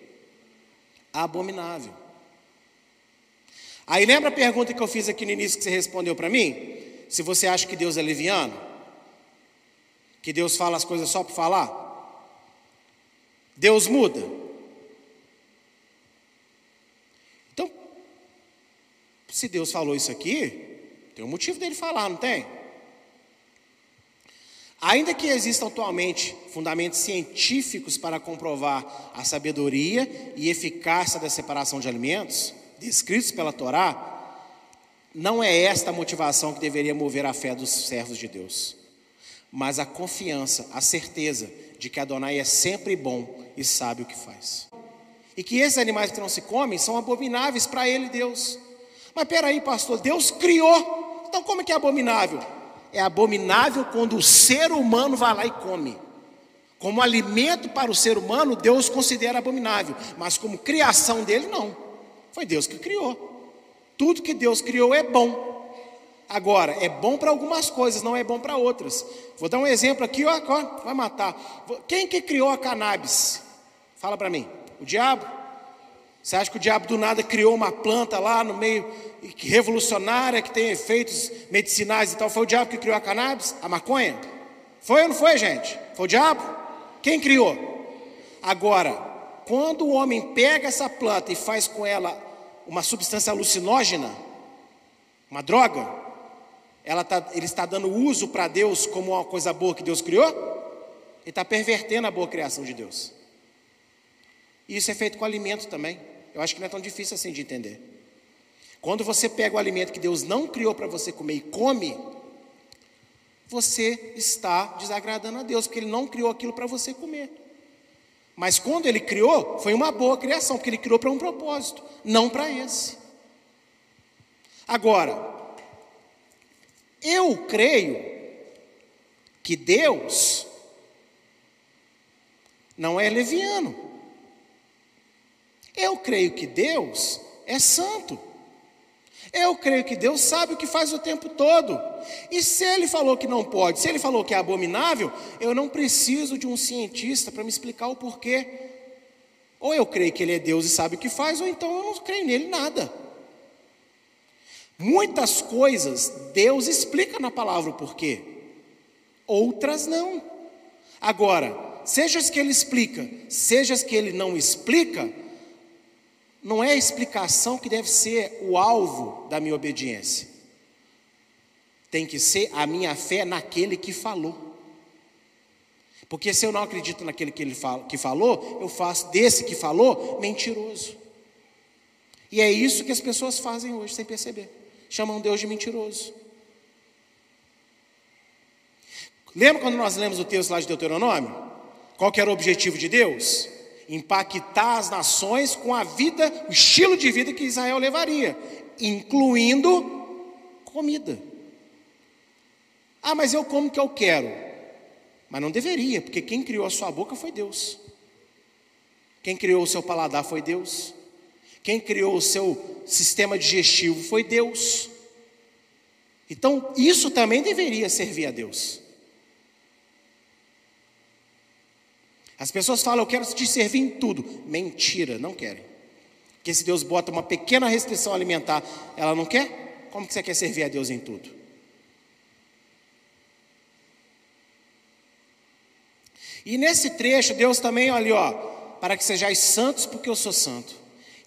Abominável. Aí lembra a pergunta que eu fiz aqui no início que você respondeu para mim? Se você acha que Deus é leviano? Que Deus fala as coisas só para falar? Deus muda. Então, se Deus falou isso aqui, tem um motivo dele falar, não tem? Ainda que existam atualmente fundamentos científicos para comprovar a sabedoria e eficácia da separação de alimentos, descritos pela Torá, não é esta a motivação que deveria mover a fé dos servos de Deus, mas a confiança, a certeza de que Adonai é sempre bom e sabe o que faz. E que esses animais que não se comem são abomináveis para ele, Deus. Mas peraí, pastor, Deus criou, então como é que é abominável? É abominável quando o ser humano vai lá e come. Como alimento para o ser humano, Deus considera abominável, mas como criação dele, não. Foi Deus que criou. Tudo que Deus criou é bom. Agora, é bom para algumas coisas, não é bom para outras. Vou dar um exemplo aqui, ó, ó, vai matar. Quem que criou a cannabis? Fala para mim. O diabo? Você acha que o diabo do nada criou uma planta lá no meio revolucionária que tem efeitos medicinais e tal? Foi o diabo que criou a cannabis, a maconha? Foi ou não foi, gente? Foi o diabo? Quem criou? Agora, quando o homem pega essa planta e faz com ela uma substância alucinógena, uma droga, tá, ele está dando uso para Deus como uma coisa boa que Deus criou? Ele está pervertendo a boa criação de Deus. E isso é feito com alimento também. Eu acho que não é tão difícil assim de entender. Quando você pega o alimento que Deus não criou para você comer e come, você está desagradando a Deus, porque Ele não criou aquilo para você comer. Mas quando Ele criou, foi uma boa criação, porque Ele criou para um propósito, não para esse. Agora, eu creio que Deus não é leviano. Eu creio que Deus é santo. Eu creio que Deus sabe o que faz o tempo todo. E se Ele falou que não pode, se Ele falou que é abominável, eu não preciso de um cientista para me explicar o porquê. Ou eu creio que Ele é Deus e sabe o que faz, ou então eu não creio nele nada. Muitas coisas Deus explica na palavra o porquê, outras não. Agora, seja as que Ele explica, seja as que Ele não explica, não é a explicação que deve ser o alvo da minha obediência. Tem que ser a minha fé naquele que falou. Porque se eu não acredito naquele que ele fala, que falou, eu faço desse que falou mentiroso. E é isso que as pessoas fazem hoje sem perceber. Chamam Deus de mentiroso. Lembra quando nós lemos o texto lá de Deuteronômio? Qual que era o objetivo de Deus? Impactar as nações com a vida, o estilo de vida que Israel levaria, incluindo comida. Ah, mas eu como que eu quero. Mas não deveria, porque quem criou a sua boca foi Deus. Quem criou o seu paladar foi Deus. Quem criou o seu sistema digestivo foi Deus. Então, isso também deveria servir a Deus. As pessoas falam, eu quero te servir em tudo. Mentira, não querem. Porque se Deus bota uma pequena restrição alimentar, ela não quer? Como que você quer servir a Deus em tudo? E nesse trecho, Deus também, olha, ó, para que sejais santos, porque eu sou santo.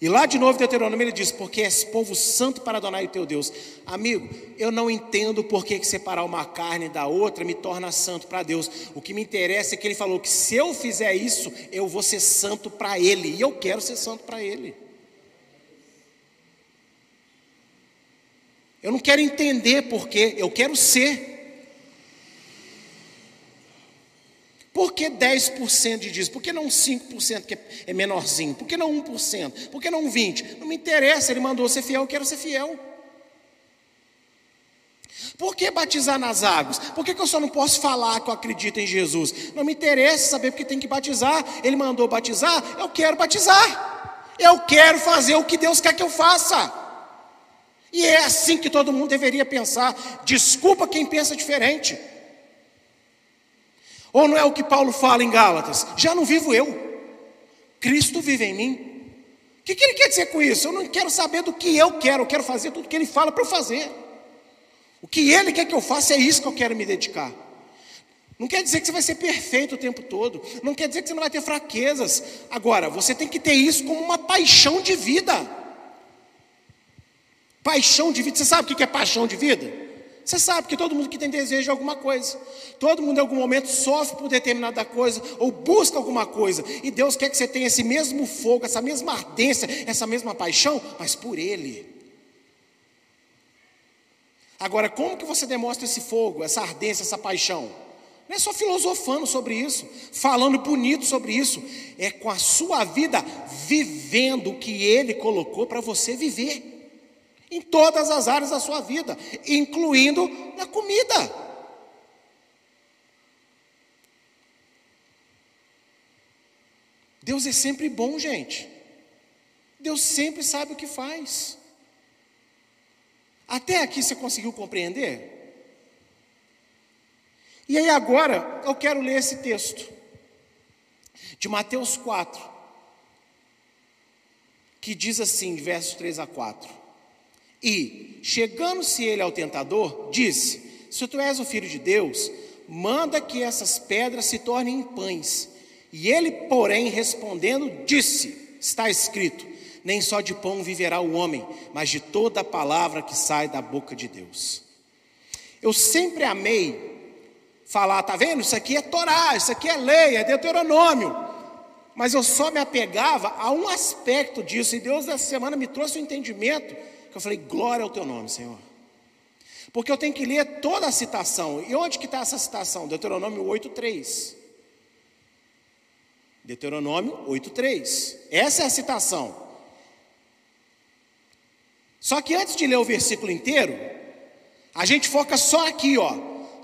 E lá de novo, Deuteronômio, ele diz: Porque és povo santo para Adonai o teu Deus. Amigo, eu não entendo por que separar uma carne da outra me torna santo para Deus. O que me interessa é que ele falou que se eu fizer isso, eu vou ser santo para Ele. E eu quero ser santo para Ele. Eu não quero entender por quê, eu quero ser. Por que 10% de dízimo? Por que não 5% que é menorzinho? Por que não 1%? Por que não 20%? Não me interessa, ele mandou ser fiel, eu quero ser fiel. Por que batizar nas águas? Por que, que eu só não posso falar que eu acredito em Jesus? Não me interessa saber porque tem que batizar. Ele mandou batizar, eu quero batizar. Eu quero fazer o que Deus quer que eu faça. E é assim que todo mundo deveria pensar. Desculpa quem pensa diferente. Ou não é o que Paulo fala em Gálatas? Já não vivo eu, Cristo vive em mim. O que, que ele quer dizer com isso? Eu não quero saber do que eu quero, eu quero fazer tudo que ele fala para eu fazer. O que ele quer que eu faça é isso que eu quero me dedicar. Não quer dizer que você vai ser perfeito o tempo todo, não quer dizer que você não vai ter fraquezas. Agora, você tem que ter isso como uma paixão de vida. Paixão de vida, você sabe o que é paixão de vida? Você sabe que todo mundo que tem desejo de alguma coisa, todo mundo em algum momento sofre por determinada coisa ou busca alguma coisa, e Deus quer que você tenha esse mesmo fogo, essa mesma ardência, essa mesma paixão, mas por Ele. Agora, como que você demonstra esse fogo, essa ardência, essa paixão? Não é só filosofando sobre isso, falando bonito sobre isso, é com a sua vida vivendo o que Ele colocou para você viver em todas as áreas da sua vida, incluindo na comida. Deus é sempre bom, gente. Deus sempre sabe o que faz. Até aqui você conseguiu compreender? E aí agora eu quero ler esse texto de Mateus 4, que diz assim, versos 3 a 4. E, chegando-se ele ao tentador, disse: Se tu és o filho de Deus, manda que essas pedras se tornem em pães. E ele, porém, respondendo, disse: Está escrito: Nem só de pão viverá o homem, mas de toda a palavra que sai da boca de Deus. Eu sempre amei falar, tá vendo? Isso aqui é Torá, isso aqui é lei, é Deuteronômio. Mas eu só me apegava a um aspecto disso, e Deus essa semana me trouxe um entendimento que eu falei, glória ao teu nome, Senhor. Porque eu tenho que ler toda a citação. E onde que está essa citação? Deuteronômio 8,3. Deuteronômio 8,3. Essa é a citação. Só que antes de ler o versículo inteiro, a gente foca só aqui, ó.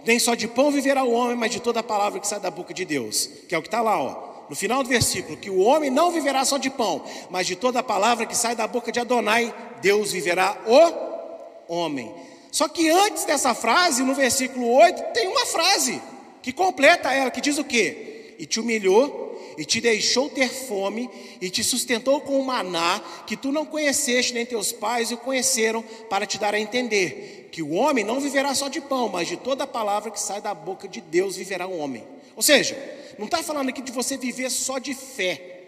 Nem só de pão viverá o homem, mas de toda a palavra que sai da boca de Deus. Que é o que está lá, ó no final do versículo, que o homem não viverá só de pão, mas de toda a palavra que sai da boca de Adonai, Deus viverá o homem. Só que antes dessa frase, no versículo 8, tem uma frase que completa ela, que diz o quê? E te humilhou, e te deixou ter fome, e te sustentou com o maná, que tu não conheceste, nem teus pais o conheceram, para te dar a entender que o homem não viverá só de pão, mas de toda a palavra que sai da boca de Deus viverá o homem. Ou seja, não está falando aqui de você viver só de fé,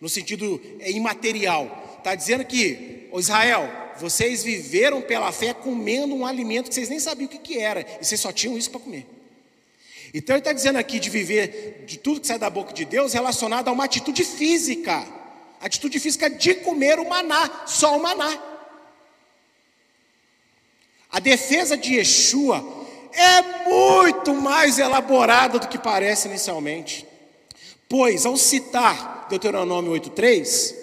no sentido é, imaterial. Está dizendo que, oh Israel, vocês viveram pela fé comendo um alimento que vocês nem sabiam o que, que era, e vocês só tinham isso para comer. Então ele está dizendo aqui de viver de tudo que sai da boca de Deus relacionado a uma atitude física. Atitude física de comer o maná, só o maná. A defesa de Yeshua é muito mais elaborada do que parece inicialmente. Pois, ao citar Deuteronômio 8,3,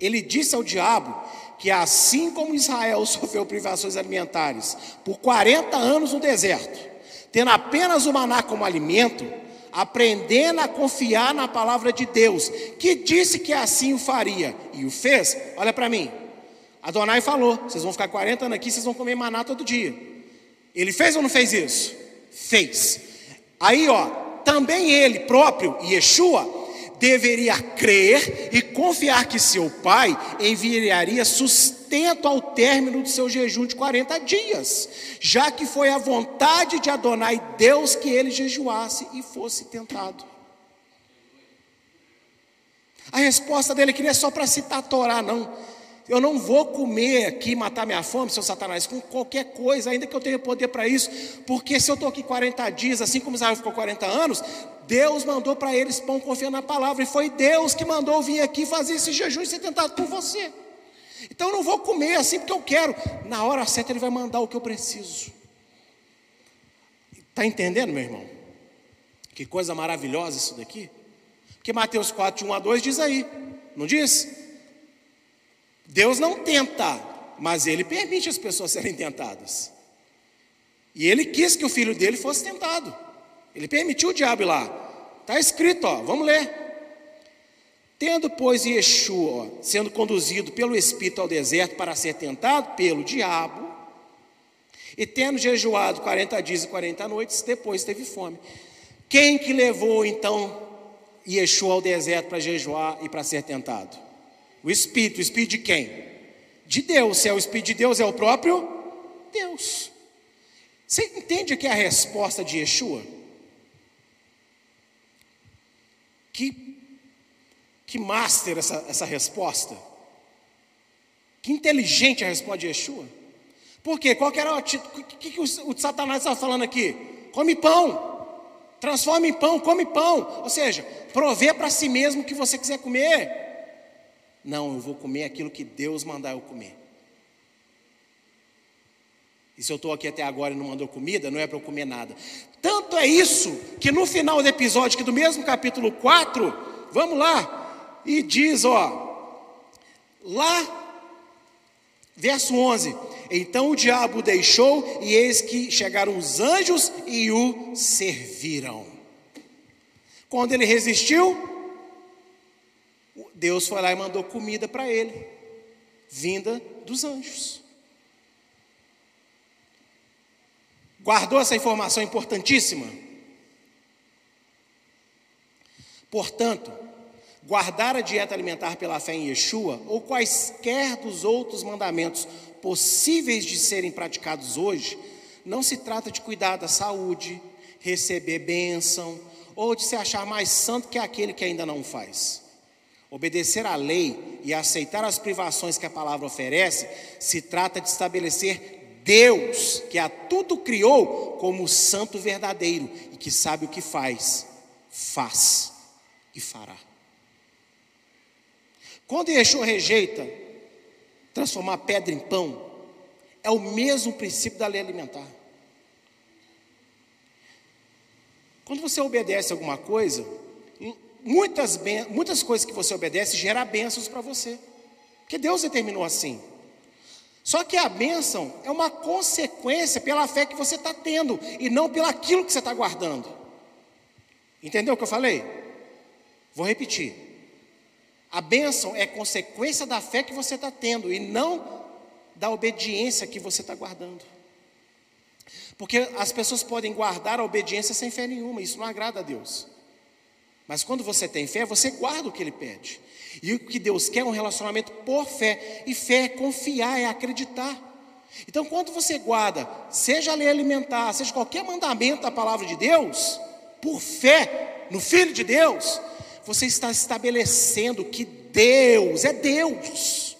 ele disse ao diabo que assim como Israel sofreu privações alimentares por 40 anos no deserto, tendo apenas o maná como alimento, aprendendo a confiar na palavra de Deus, que disse que assim o faria e o fez, olha para mim. Adonai falou: vocês vão ficar 40 anos aqui, vocês vão comer maná todo dia. Ele fez ou não fez isso? Fez. Aí, ó, também ele próprio, Yeshua, deveria crer e confiar que seu pai enviaria sustento ao término do seu jejum de 40 dias, já que foi a vontade de Adonai Deus que ele jejuasse e fosse tentado. A resposta dele aqui não é só para citar a Torá, não. Eu não vou comer aqui, matar minha fome, seu Satanás, com qualquer coisa, ainda que eu tenha poder para isso, porque se eu estou aqui 40 dias, assim como Israel ficou 40 anos, Deus mandou para eles pão confiando na palavra, e foi Deus que mandou vir aqui fazer esse jejum e ser tentado por você. Então eu não vou comer assim porque eu quero, na hora certa Ele vai mandar o que eu preciso. Está entendendo, meu irmão? Que coisa maravilhosa isso daqui? Porque Mateus 4, 1 a 2 diz aí, não diz? Deus não tenta, mas Ele permite as pessoas serem tentadas. E Ele quis que o filho dele fosse tentado. Ele permitiu o diabo ir lá. Está escrito, ó, vamos ler. Tendo, pois, Yeshua sendo conduzido pelo Espírito ao deserto para ser tentado pelo diabo, e tendo jejuado 40 dias e 40 noites, depois teve fome. Quem que levou então Yeshua ao deserto para jejuar e para ser tentado? O Espírito, o Espírito de quem? De Deus. Se é o Espírito de Deus, é o próprio Deus. Você entende aqui a resposta de Yeshua? Que, que master essa, essa resposta. Que inteligente a resposta de Yeshua. Por quê? Qual que era o O que, que o, o Satanás estava falando aqui? Come pão. Transforma em pão, come pão. Ou seja, prover para si mesmo o que você quiser comer. Não, eu vou comer aquilo que Deus mandar eu comer. E se eu estou aqui até agora e não mandou comida, não é para eu comer nada. Tanto é isso que no final do episódio, que do mesmo capítulo 4, vamos lá, e diz, ó, lá, verso 11: Então o diabo deixou, e eis que chegaram os anjos e o serviram. Quando ele resistiu, Deus foi lá e mandou comida para ele, vinda dos anjos. Guardou essa informação importantíssima? Portanto, guardar a dieta alimentar pela fé em Yeshua, ou quaisquer dos outros mandamentos possíveis de serem praticados hoje, não se trata de cuidar da saúde, receber bênção, ou de se achar mais santo que aquele que ainda não faz. Obedecer à lei e aceitar as privações que a palavra oferece, se trata de estabelecer Deus, que a tudo criou como santo verdadeiro e que sabe o que faz, faz e fará. Quando Yeshua rejeita transformar pedra em pão, é o mesmo princípio da lei alimentar. Quando você obedece alguma coisa, muitas, muitas coisas que você obedece geram bênçãos para você. Porque Deus determinou assim. Só que a bênção é uma consequência pela fé que você está tendo e não pelo aquilo que você está guardando. Entendeu o que eu falei? Vou repetir. A bênção é consequência da fé que você está tendo e não da obediência que você está guardando. Porque as pessoas podem guardar a obediência sem fé nenhuma, isso não agrada a Deus. Mas quando você tem fé, você guarda o que Ele pede. E o que Deus quer é um relacionamento por fé. E fé é confiar, é acreditar. Então, quando você guarda, seja a lei alimentar, seja qualquer mandamento da palavra de Deus, por fé no Filho de Deus, você está estabelecendo que Deus é Deus.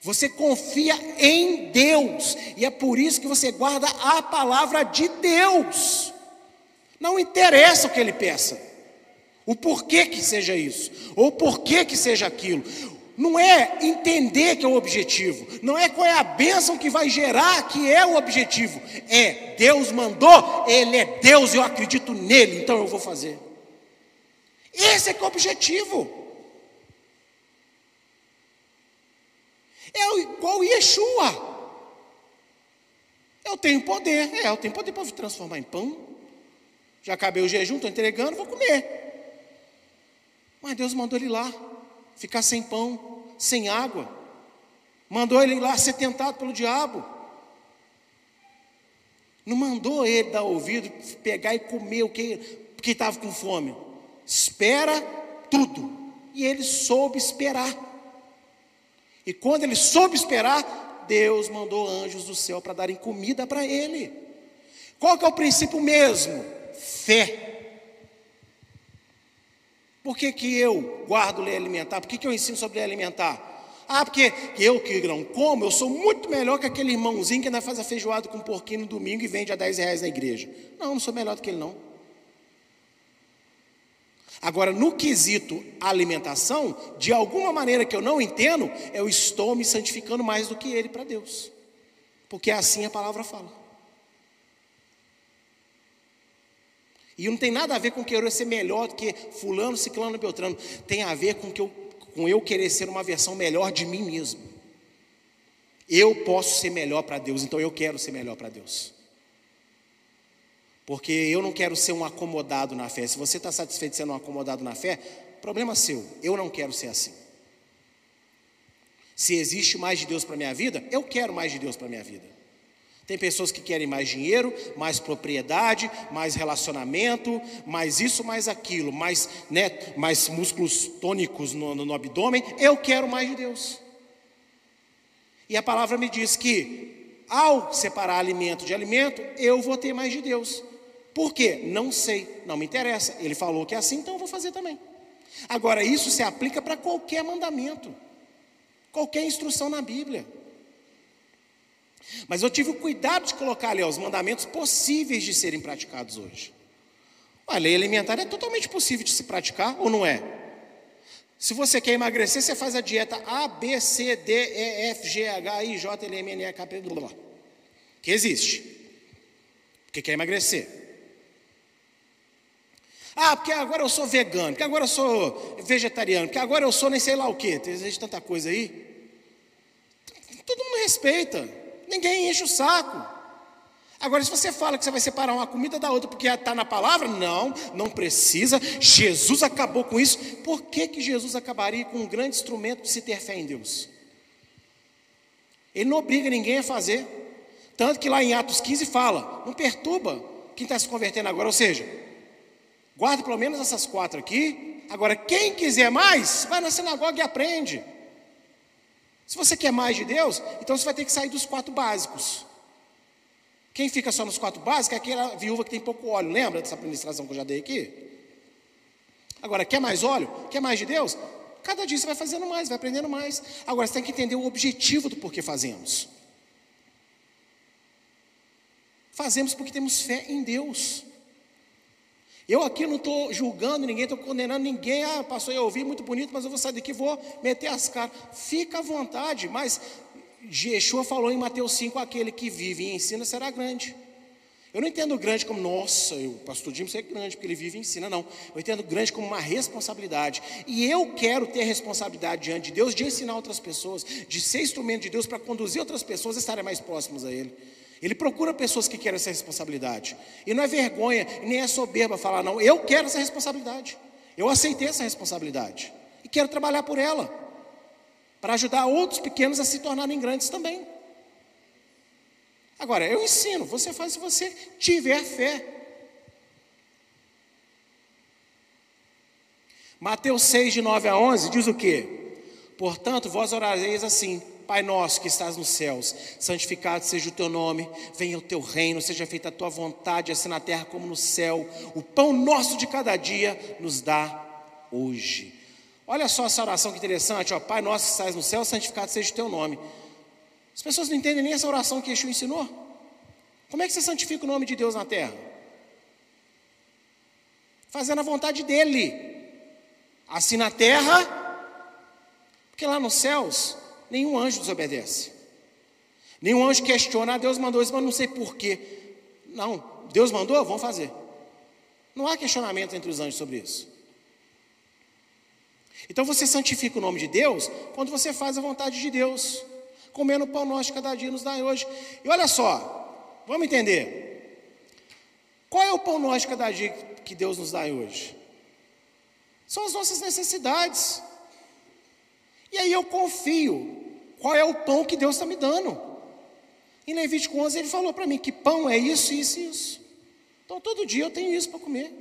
Você confia em Deus, e é por isso que você guarda a palavra de Deus. Não interessa o que ele peça. O porquê que seja isso, ou porquê que seja aquilo. Não é entender que é o objetivo, não é qual é a bênção que vai gerar que é o objetivo. É Deus mandou, Ele é Deus, eu acredito nele, então eu vou fazer. Esse é que é o objetivo. É igual Yeshua. Eu tenho poder, é, eu tenho poder para transformar em pão. Já acabei o jejum, estou entregando, vou comer. Mas Deus mandou ele lá, ficar sem pão, sem água. Mandou ele lá ser tentado pelo diabo. Não mandou ele dar ouvido, pegar e comer o que porque estava com fome. Espera tudo. E ele soube esperar. E quando ele soube esperar, Deus mandou anjos do céu para darem comida para ele. Qual que é o princípio mesmo? Fé. Por que, que eu guardo lei alimentar? Por que, que eu ensino sobre lei alimentar? Ah, porque eu que não como, eu sou muito melhor que aquele irmãozinho que ainda faz a feijoada com um porquinho no domingo e vende a 10 reais na igreja. Não, não sou melhor do que ele não. Agora, no quesito alimentação, de alguma maneira que eu não entendo, eu estou me santificando mais do que ele para Deus. Porque assim a palavra fala. E não tem nada a ver com querer ser melhor do que fulano, ciclano, beltrano. Tem a ver com, que eu, com eu querer ser uma versão melhor de mim mesmo. Eu posso ser melhor para Deus, então eu quero ser melhor para Deus. Porque eu não quero ser um acomodado na fé. Se você está satisfeito sendo um acomodado na fé, problema seu. Eu não quero ser assim. Se existe mais de Deus para minha vida, eu quero mais de Deus para minha vida. Tem pessoas que querem mais dinheiro, mais propriedade, mais relacionamento, mais isso, mais aquilo, mais, né, mais músculos tônicos no, no, no abdômen. Eu quero mais de Deus. E a palavra me diz que, ao separar alimento de alimento, eu vou ter mais de Deus. Por quê? Não sei, não me interessa. Ele falou que é assim, então eu vou fazer também. Agora, isso se aplica para qualquer mandamento, qualquer instrução na Bíblia. Mas eu tive o cuidado de colocar ali ó, os mandamentos possíveis de serem praticados hoje. A lei alimentar é totalmente possível de se praticar ou não é? Se você quer emagrecer, você faz a dieta A, B, C, D, E, F, G, H, I, J, L, M, N, E, K, P, blá, blá, que existe. Porque quer emagrecer. Ah, porque agora eu sou vegano, porque agora eu sou vegetariano, porque agora eu sou nem sei lá o quê. Existe tanta coisa aí. Todo mundo respeita. Ninguém enche o saco. Agora, se você fala que você vai separar uma comida da outra porque está na palavra, não, não precisa. Jesus acabou com isso. Por que, que Jesus acabaria com um grande instrumento de se ter fé em Deus? Ele não obriga ninguém a fazer. Tanto que lá em Atos 15 fala: não perturba quem está se convertendo agora. Ou seja, guarda pelo menos essas quatro aqui. Agora, quem quiser mais, vai na sinagoga e aprende. Se você quer mais de Deus, então você vai ter que sair dos quatro básicos. Quem fica só nos quatro básicos é aquela viúva que tem pouco óleo. Lembra dessa administração que eu já dei aqui? Agora, quer mais óleo? Quer mais de Deus? Cada dia você vai fazendo mais, vai aprendendo mais. Agora, você tem que entender o objetivo do porquê fazemos. Fazemos porque temos fé em Deus. Eu aqui não estou julgando ninguém, estou condenando ninguém. Ah, pastor, eu ouvi muito bonito, mas eu vou sair daqui vou meter as caras. Fica à vontade, mas Yeshua falou em Mateus 5: aquele que vive e ensina será grande. Eu não entendo grande como, nossa, o pastor Jim é grande porque ele vive e ensina, não. Eu entendo grande como uma responsabilidade. E eu quero ter responsabilidade diante de Deus de ensinar outras pessoas, de ser instrumento de Deus para conduzir outras pessoas a estarem mais próximas a Ele. Ele procura pessoas que querem essa responsabilidade. E não é vergonha, nem é soberba falar, não. Eu quero essa responsabilidade. Eu aceitei essa responsabilidade. E quero trabalhar por ela. Para ajudar outros pequenos a se tornarem grandes também. Agora, eu ensino, você faz se você tiver fé. Mateus 6, de 9 a 11, diz o quê? Portanto, vós orareis assim Pai nosso que estás nos céus, santificado seja o teu nome, venha o teu reino, seja feita a tua vontade, assim na terra como no céu. O pão nosso de cada dia nos dá hoje. Olha só essa oração que interessante, ó, Pai nosso que estás no céu, santificado seja o teu nome. As pessoas não entendem nem essa oração que Yeshua ensinou. Como é que você santifica o nome de Deus na terra? Fazendo a vontade dele. Assim na terra, porque lá nos céus nenhum anjo desobedece. Nenhum anjo questiona, ah, Deus mandou isso, mas não sei porquê. Não, Deus mandou, vamos fazer. Não há questionamento entre os anjos sobre isso. Então você santifica o nome de Deus quando você faz a vontade de Deus, comendo o pão nosso cada dia nos dá hoje. E olha só, vamos entender. Qual é o pão nosso cada dia que Deus nos dá hoje? São as nossas necessidades. E aí eu confio. Qual é o pão que Deus está me dando? Em Levítico 11 ele falou para mim que pão é isso, isso e isso. Então todo dia eu tenho isso para comer.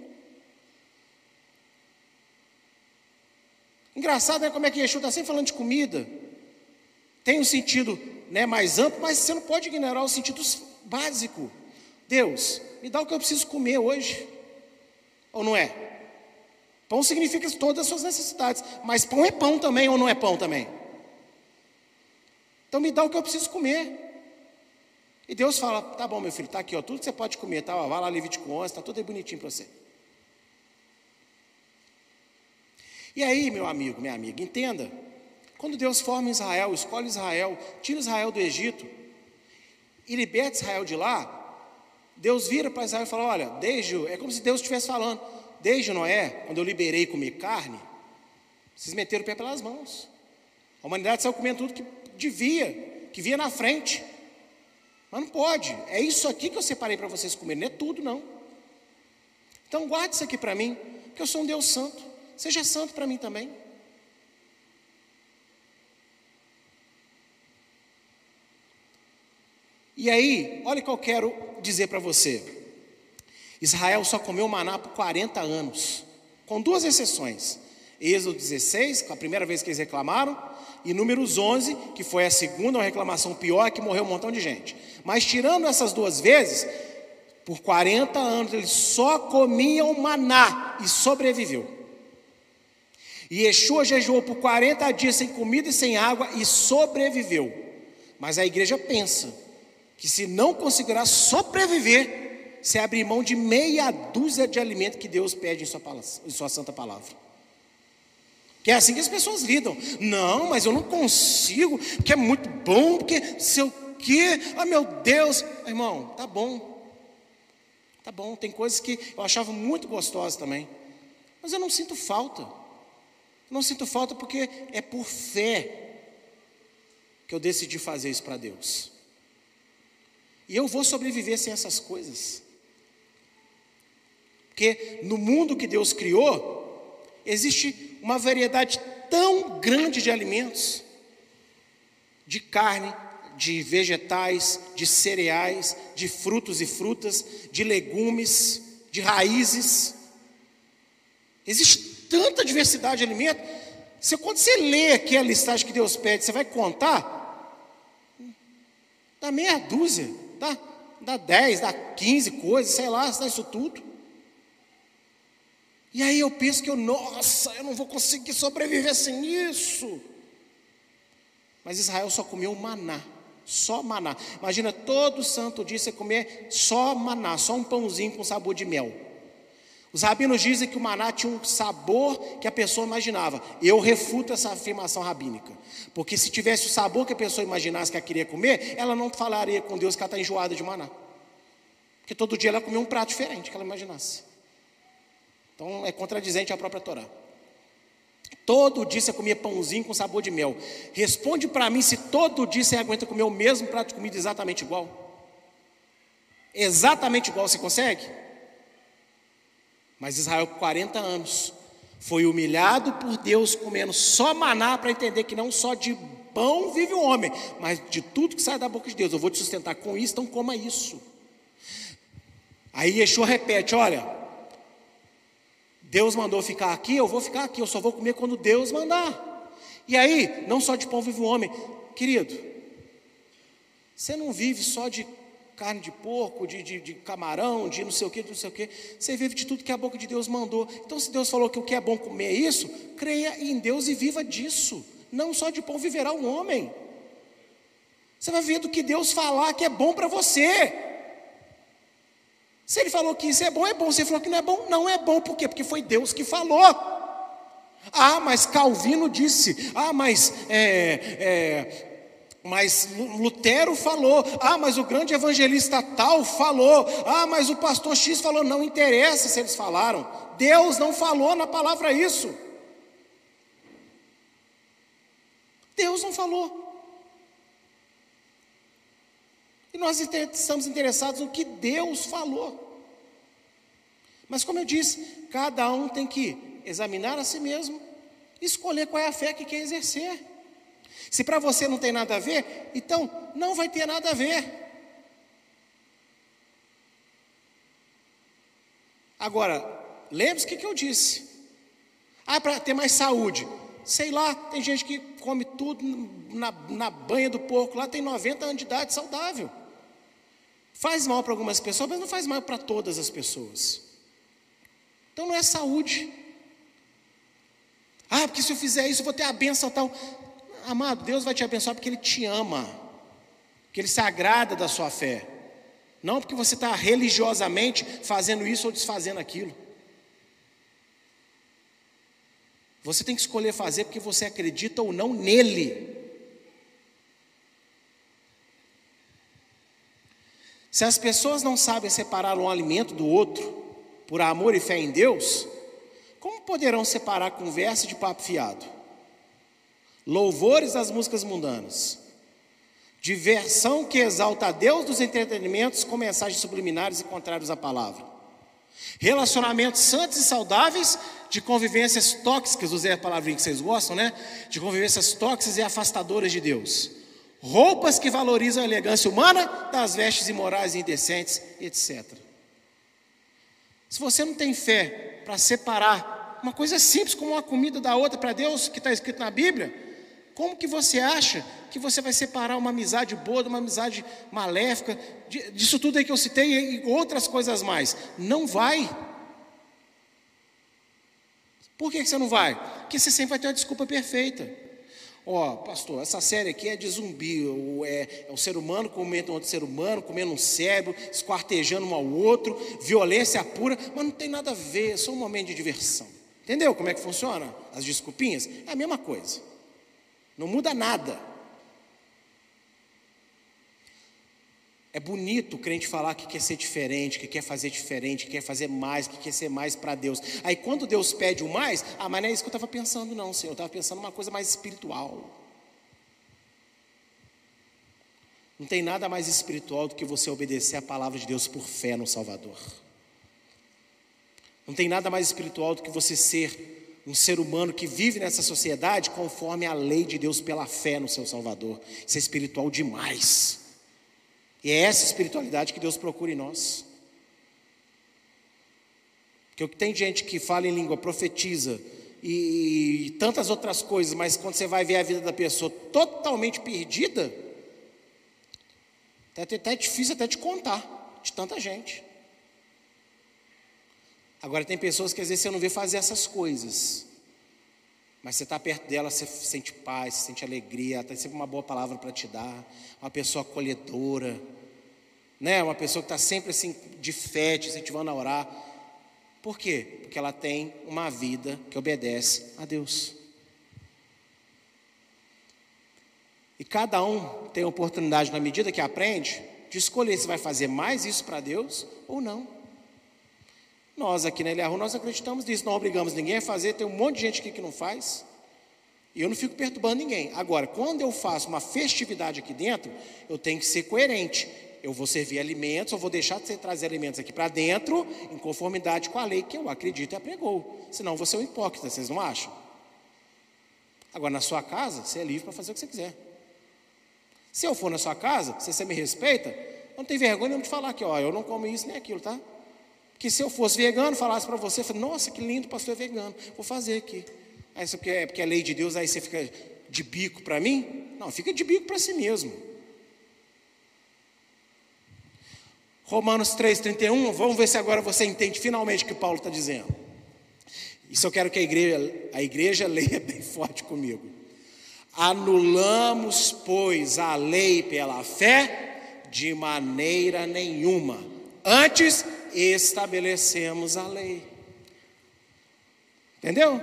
Engraçado, né? Como é que Yeshua está sempre falando de comida. Tem um sentido né, mais amplo, mas você não pode ignorar o sentido básico. Deus, me dá o que eu preciso comer hoje. Ou não é? Pão significa todas as suas necessidades, mas pão é pão também ou não é pão também? Então me dá o que eu preciso comer. E Deus fala: tá bom, meu filho, tá aqui, ó, tudo que você pode comer, tá? Ó, vai lá, Levítico 11, tá tudo aí bonitinho para você. E aí, meu amigo, minha amiga, entenda: quando Deus forma Israel, escolhe Israel, tira Israel do Egito e liberta Israel de lá, Deus vira para Israel e fala: olha, desde, é como se Deus estivesse falando, desde Noé, quando eu liberei comer carne, vocês meteram o pé pelas mãos. A humanidade saiu comendo tudo que devia, que via na frente. Mas não pode. É isso aqui que eu separei para vocês comerem, não é tudo não. Então guarde isso aqui para mim, porque eu sou um Deus santo. Seja santo para mim também. E aí, olha o que eu quero dizer para você. Israel só comeu maná por 40 anos, com duas exceções. Êxodo 16, a primeira vez que eles reclamaram, e Números 11, que foi a segunda uma reclamação pior, que morreu um montão de gente. Mas tirando essas duas vezes, por 40 anos eles só comiam maná e sobreviveu. E Yeshua jejuou por 40 dias sem comida e sem água e sobreviveu. Mas a igreja pensa que se não conseguirá sobreviver se abrir mão de meia dúzia de alimento que Deus pede em sua, palavra, em sua santa palavra. Que é assim que as pessoas lidam. Não, mas eu não consigo, porque é muito bom, porque se eu quê? Ah, meu Deus, irmão, tá bom. Tá bom, tem coisas que eu achava muito gostosas também. Mas eu não sinto falta. Não sinto falta porque é por fé que eu decidi fazer isso para Deus. E eu vou sobreviver sem essas coisas. Porque no mundo que Deus criou, existe uma variedade tão grande de alimentos, de carne, de vegetais, de cereais, de frutos e frutas, de legumes, de raízes. Existe tanta diversidade de alimento. Você, quando você lê aqui a listagem que Deus pede, você vai contar, dá meia dúzia, dá, dá dez, dá quinze coisas, sei lá, dá isso tudo. E aí eu penso que eu, nossa, eu não vou conseguir sobreviver sem isso. Mas Israel só comeu maná. Só maná. Imagina todo santo dia você comer só maná, só um pãozinho com sabor de mel. Os rabinos dizem que o maná tinha um sabor que a pessoa imaginava. Eu refuto essa afirmação rabínica. Porque se tivesse o sabor que a pessoa imaginasse que ela queria comer, ela não falaria com Deus que ela está enjoada de maná. Porque todo dia ela comia um prato diferente que ela imaginasse. Então é contradizente à própria Torá. Todo dia você comia pãozinho com sabor de mel. Responde para mim se todo dia você aguenta comer o mesmo prato de comida exatamente igual. Exatamente igual, você consegue? Mas Israel, com 40 anos, foi humilhado por Deus comendo só maná para entender que não só de pão vive o homem, mas de tudo que sai da boca de Deus. Eu vou te sustentar com isso, então coma isso. Aí Yeshua repete: olha, Deus mandou ficar aqui, eu vou ficar aqui, eu só vou comer quando Deus mandar. E aí, não só de pão vive o homem, querido, você não vive só de carne de porco, de, de, de, camarão, de não sei o que, de não sei o que. Você vive de tudo que a boca de Deus mandou. Então, se Deus falou que o que é bom comer é isso, creia em Deus e viva disso. Não só de pão viverá um homem. Você vai ver do que Deus falar que é bom para você. Se ele falou que isso é bom, é bom. Se ele falou que não é bom, não é bom. Por quê? Porque foi Deus que falou. Ah, mas Calvino disse. Ah, mas é, é, mas Lutero falou, ah, mas o grande evangelista tal falou, ah, mas o pastor X falou, não interessa se eles falaram, Deus não falou na palavra isso. Deus não falou. E nós estamos interessados no que Deus falou. Mas, como eu disse, cada um tem que examinar a si mesmo, escolher qual é a fé que quer exercer. Se para você não tem nada a ver, então não vai ter nada a ver. Agora, lembre-se o que, que eu disse. Ah, para ter mais saúde. Sei lá, tem gente que come tudo na, na banha do porco, lá tem 90 anos de idade saudável. Faz mal para algumas pessoas, mas não faz mal para todas as pessoas. Então não é saúde. Ah, porque se eu fizer isso eu vou ter a benção tal. Amado, Deus vai te abençoar porque Ele te ama, porque Ele se agrada da sua fé. Não porque você está religiosamente fazendo isso ou desfazendo aquilo. Você tem que escolher fazer porque você acredita ou não nele. Se as pessoas não sabem separar um alimento do outro, por amor e fé em Deus, como poderão separar conversa de papo fiado? Louvores das músicas mundanas. Diversão que exalta a Deus dos entretenimentos com mensagens subliminares e contrários à palavra. Relacionamentos santos e saudáveis de convivências tóxicas, usei a palavrinha que vocês gostam, né? De convivências tóxicas e afastadoras de Deus roupas que valorizam a elegância humana das vestes imorais e indecentes, etc. Se você não tem fé para separar uma coisa simples como uma comida da outra para Deus, que está escrito na Bíblia, como que você acha que você vai separar uma amizade boa de uma amizade maléfica, disso tudo aí que eu citei e outras coisas mais? Não vai. Por que você não vai? Porque você sempre vai ter uma desculpa perfeita. Ó, pastor, essa série aqui é de zumbi, é, é um ser humano comendo outro ser humano, comendo um cérebro, esquartejando um ao outro, violência pura, mas não tem nada a ver, é só um momento de diversão. Entendeu como é que funciona? As desculpinhas? É a mesma coisa. Não muda nada. É bonito o crente falar que quer ser diferente, que quer fazer diferente, que quer fazer mais, que quer ser mais para Deus. Aí quando Deus pede o mais, ah, mas não é isso que eu estava pensando, não, Senhor. Eu estava pensando uma coisa mais espiritual. Não tem nada mais espiritual do que você obedecer a palavra de Deus por fé no Salvador. Não tem nada mais espiritual do que você ser um ser humano que vive nessa sociedade conforme a lei de Deus pela fé no seu Salvador. Isso é espiritual demais. E é essa espiritualidade que Deus procura em nós. Porque tem gente que fala em língua, profetiza e, e tantas outras coisas, mas quando você vai ver a vida da pessoa totalmente perdida, é até, difícil até de contar, de tanta gente. Agora tem pessoas que às vezes você não vê fazer essas coisas. Mas você está perto dela, você sente paz, você sente alegria, tem sempre uma boa palavra para te dar, uma pessoa acolhedora, né? uma pessoa que está sempre assim de fé, te incentivando a orar. Por quê? Porque ela tem uma vida que obedece a Deus. E cada um tem a oportunidade, na medida que aprende, de escolher se vai fazer mais isso para Deus ou não. Nós aqui na Eliahu, nós acreditamos nisso, não obrigamos ninguém a fazer, tem um monte de gente aqui que não faz. E eu não fico perturbando ninguém. Agora, quando eu faço uma festividade aqui dentro, eu tenho que ser coerente. Eu vou servir alimentos, eu vou deixar de trazer alimentos aqui para dentro, em conformidade com a lei que eu acredito e apregou. Senão vou ser um hipócrita, vocês não acham? Agora, na sua casa, você é livre para fazer o que você quiser. Se eu for na sua casa, se você me respeita, eu não tenho vergonha de falar que, ó, eu não como isso nem aquilo, tá? Que se eu fosse vegano, falasse para você, nossa, que lindo, pastor é vegano, vou fazer aqui. Aí você porque é porque é lei de Deus, aí você fica de bico para mim? Não, fica de bico para si mesmo. Romanos 3,31, vamos ver se agora você entende finalmente o que Paulo está dizendo. Isso eu quero que a igreja, a igreja leia bem forte comigo. Anulamos, pois, a lei pela fé de maneira nenhuma. Antes, estabelecemos a lei. Entendeu?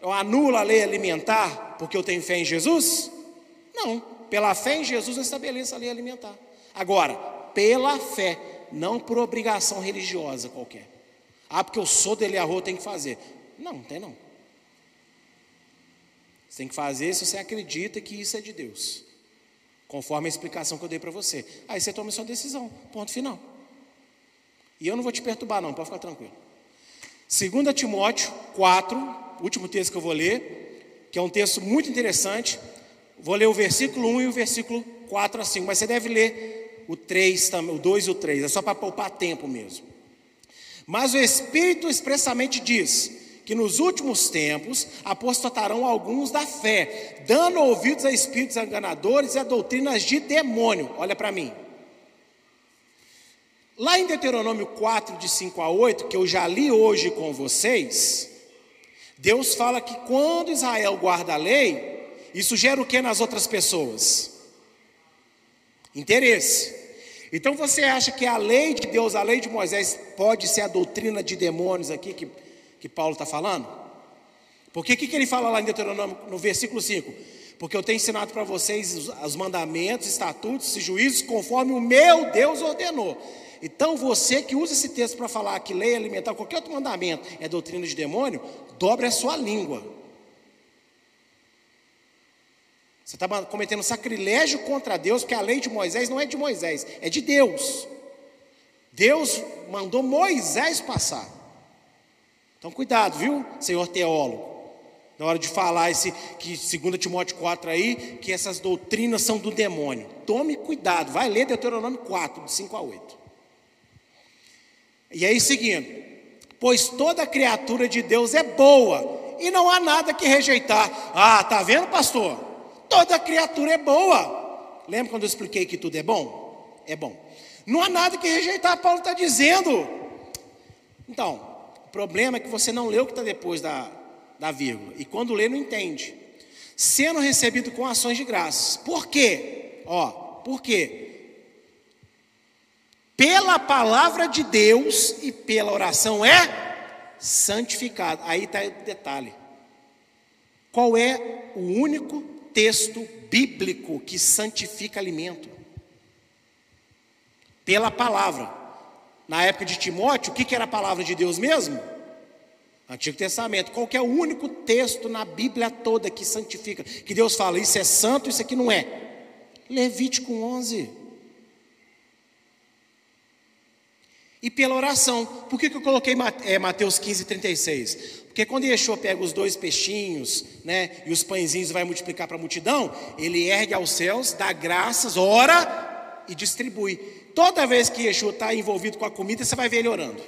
Eu anulo a lei alimentar porque eu tenho fé em Jesus? Não. Pela fé em Jesus eu estabeleço a lei alimentar. Agora, pela fé, não por obrigação religiosa qualquer. Ah, porque eu sou dele a rua, tem que fazer. Não, não tem não. Você tem que fazer se você acredita que isso é de Deus. Conforme a explicação que eu dei para você. Aí você toma sua decisão. Ponto final. E eu não vou te perturbar, não, pode ficar tranquilo. 2 Timóteo 4, último texto que eu vou ler, que é um texto muito interessante. Vou ler o versículo 1 e o versículo 4 a 5, mas você deve ler o 3 também, o 2 e o 3, é só para poupar tempo mesmo. Mas o Espírito expressamente diz que nos últimos tempos apostatarão alguns da fé, dando ouvidos a espíritos enganadores e a doutrinas de demônio. Olha para mim. Lá em Deuteronômio 4, de 5 a 8, que eu já li hoje com vocês, Deus fala que quando Israel guarda a lei, isso gera o que nas outras pessoas? Interesse. Então você acha que a lei de Deus, a lei de Moisés, pode ser a doutrina de demônios aqui que, que Paulo está falando? Porque o que, que ele fala lá em Deuteronômio, no versículo 5? Porque eu tenho ensinado para vocês os, os mandamentos, estatutos e juízos conforme o meu Deus ordenou. Então você que usa esse texto para falar que lei alimentar, qualquer outro mandamento é doutrina de demônio, dobre a sua língua. Você está cometendo sacrilégio contra Deus, porque a lei de Moisés não é de Moisés, é de Deus. Deus mandou Moisés passar. Então cuidado, viu, senhor teólogo? Na hora de falar esse que 2 Timóteo 4 aí, que essas doutrinas são do demônio. Tome cuidado, vai ler Deuteronômio 4, de 5 a 8. E aí, seguindo: Pois toda criatura de Deus é boa, e não há nada que rejeitar. Ah, tá vendo, pastor? Toda criatura é boa. Lembra quando eu expliquei que tudo é bom? É bom. Não há nada que rejeitar, Paulo está dizendo. Então, o problema é que você não leu o que está depois da, da vírgula. E quando lê, não entende. sendo recebido com ações de graças. Por quê? Ó, por quê? Pela palavra de Deus e pela oração é santificado. Aí está o detalhe. Qual é o único texto bíblico que santifica alimento? Pela palavra. Na época de Timóteo, o que, que era a palavra de Deus mesmo? Antigo Testamento. Qual é o único texto na Bíblia toda que santifica? Que Deus fala, isso é santo, isso aqui não é. Levítico 11. E pela oração. Por que, que eu coloquei é, Mateus 15, 36? Porque quando Yeshua pega os dois peixinhos né, e os pãezinhos e vai multiplicar para a multidão, ele ergue aos céus, dá graças, ora e distribui. Toda vez que Yeshua está envolvido com a comida, você vai ver ele orando.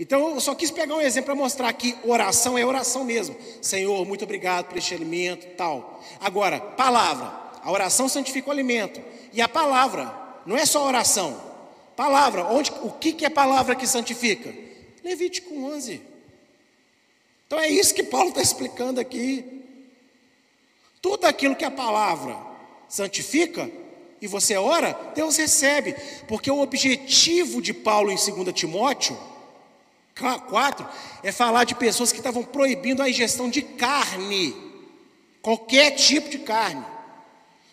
Então eu só quis pegar um exemplo para mostrar que oração é oração mesmo. Senhor, muito obrigado por este alimento, tal. Agora, palavra. A oração santifica o alimento. E a palavra, não é só oração. Palavra, onde, o que, que é palavra que santifica? Levítico 11. Então é isso que Paulo está explicando aqui. Tudo aquilo que a palavra santifica, e você ora, Deus recebe. Porque o objetivo de Paulo em 2 Timóteo 4 é falar de pessoas que estavam proibindo a ingestão de carne, qualquer tipo de carne.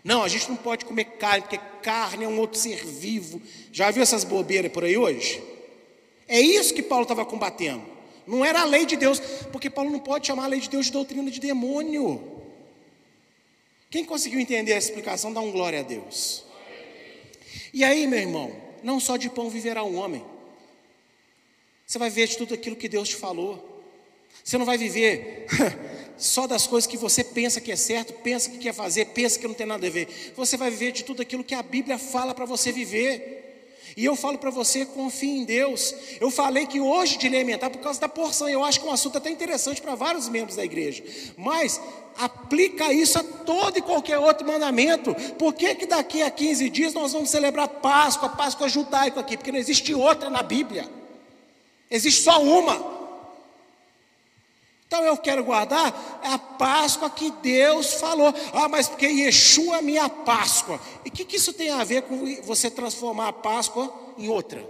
Não, a gente não pode comer carne, porque carne é um outro ser vivo. Já viu essas bobeiras por aí hoje? É isso que Paulo estava combatendo. Não era a lei de Deus, porque Paulo não pode chamar a lei de Deus de doutrina de demônio. Quem conseguiu entender essa explicação, dá um glória a Deus. E aí, meu irmão, não só de pão viverá um homem. Você vai ver de tudo aquilo que Deus te falou. Você não vai viver só das coisas que você pensa que é certo, pensa que quer fazer, pensa que não tem nada a ver. Você vai viver de tudo aquilo que a Bíblia fala para você viver. E eu falo para você, confie em Deus. Eu falei que hoje de alimentar por causa da porção. Eu acho que é um assunto até interessante para vários membros da igreja. Mas aplica isso a todo e qualquer outro mandamento. Por que, que daqui a 15 dias nós vamos celebrar Páscoa, Páscoa judaico aqui? Porque não existe outra na Bíblia. Existe só uma. Então eu quero guardar a Páscoa que Deus falou. Ah, mas porque Yeshua é minha Páscoa. E o que, que isso tem a ver com você transformar a Páscoa em outra?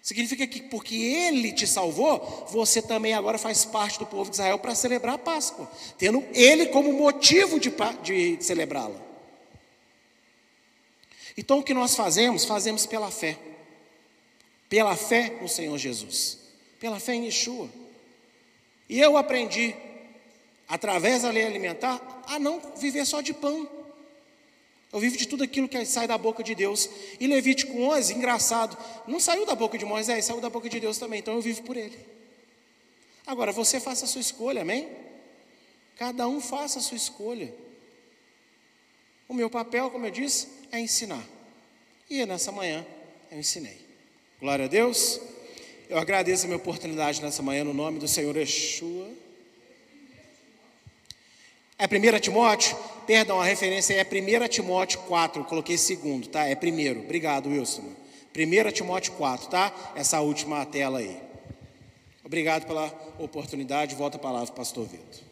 Significa que porque Ele te salvou, você também agora faz parte do povo de Israel para celebrar a Páscoa, tendo Ele como motivo de, de celebrá-la. Então o que nós fazemos? Fazemos pela fé pela fé no Senhor Jesus, pela fé em Yeshua. E eu aprendi, através da lei alimentar, a não viver só de pão. Eu vivo de tudo aquilo que sai da boca de Deus. E Levítico 11, engraçado, não saiu da boca de Moisés, saiu da boca de Deus também, então eu vivo por ele. Agora, você faça a sua escolha, amém? Cada um faça a sua escolha. O meu papel, como eu disse, é ensinar. E nessa manhã eu ensinei. Glória a Deus. Eu agradeço a minha oportunidade nessa manhã no nome do Senhor Yeshua. É 1 Timóteo? Perdão, a referência é 1 Timóteo 4, eu coloquei segundo, tá? É primeiro. Obrigado, Wilson. 1 Timóteo 4, tá? Essa última tela aí. Obrigado pela oportunidade. Volta a palavra, pastor Vitor.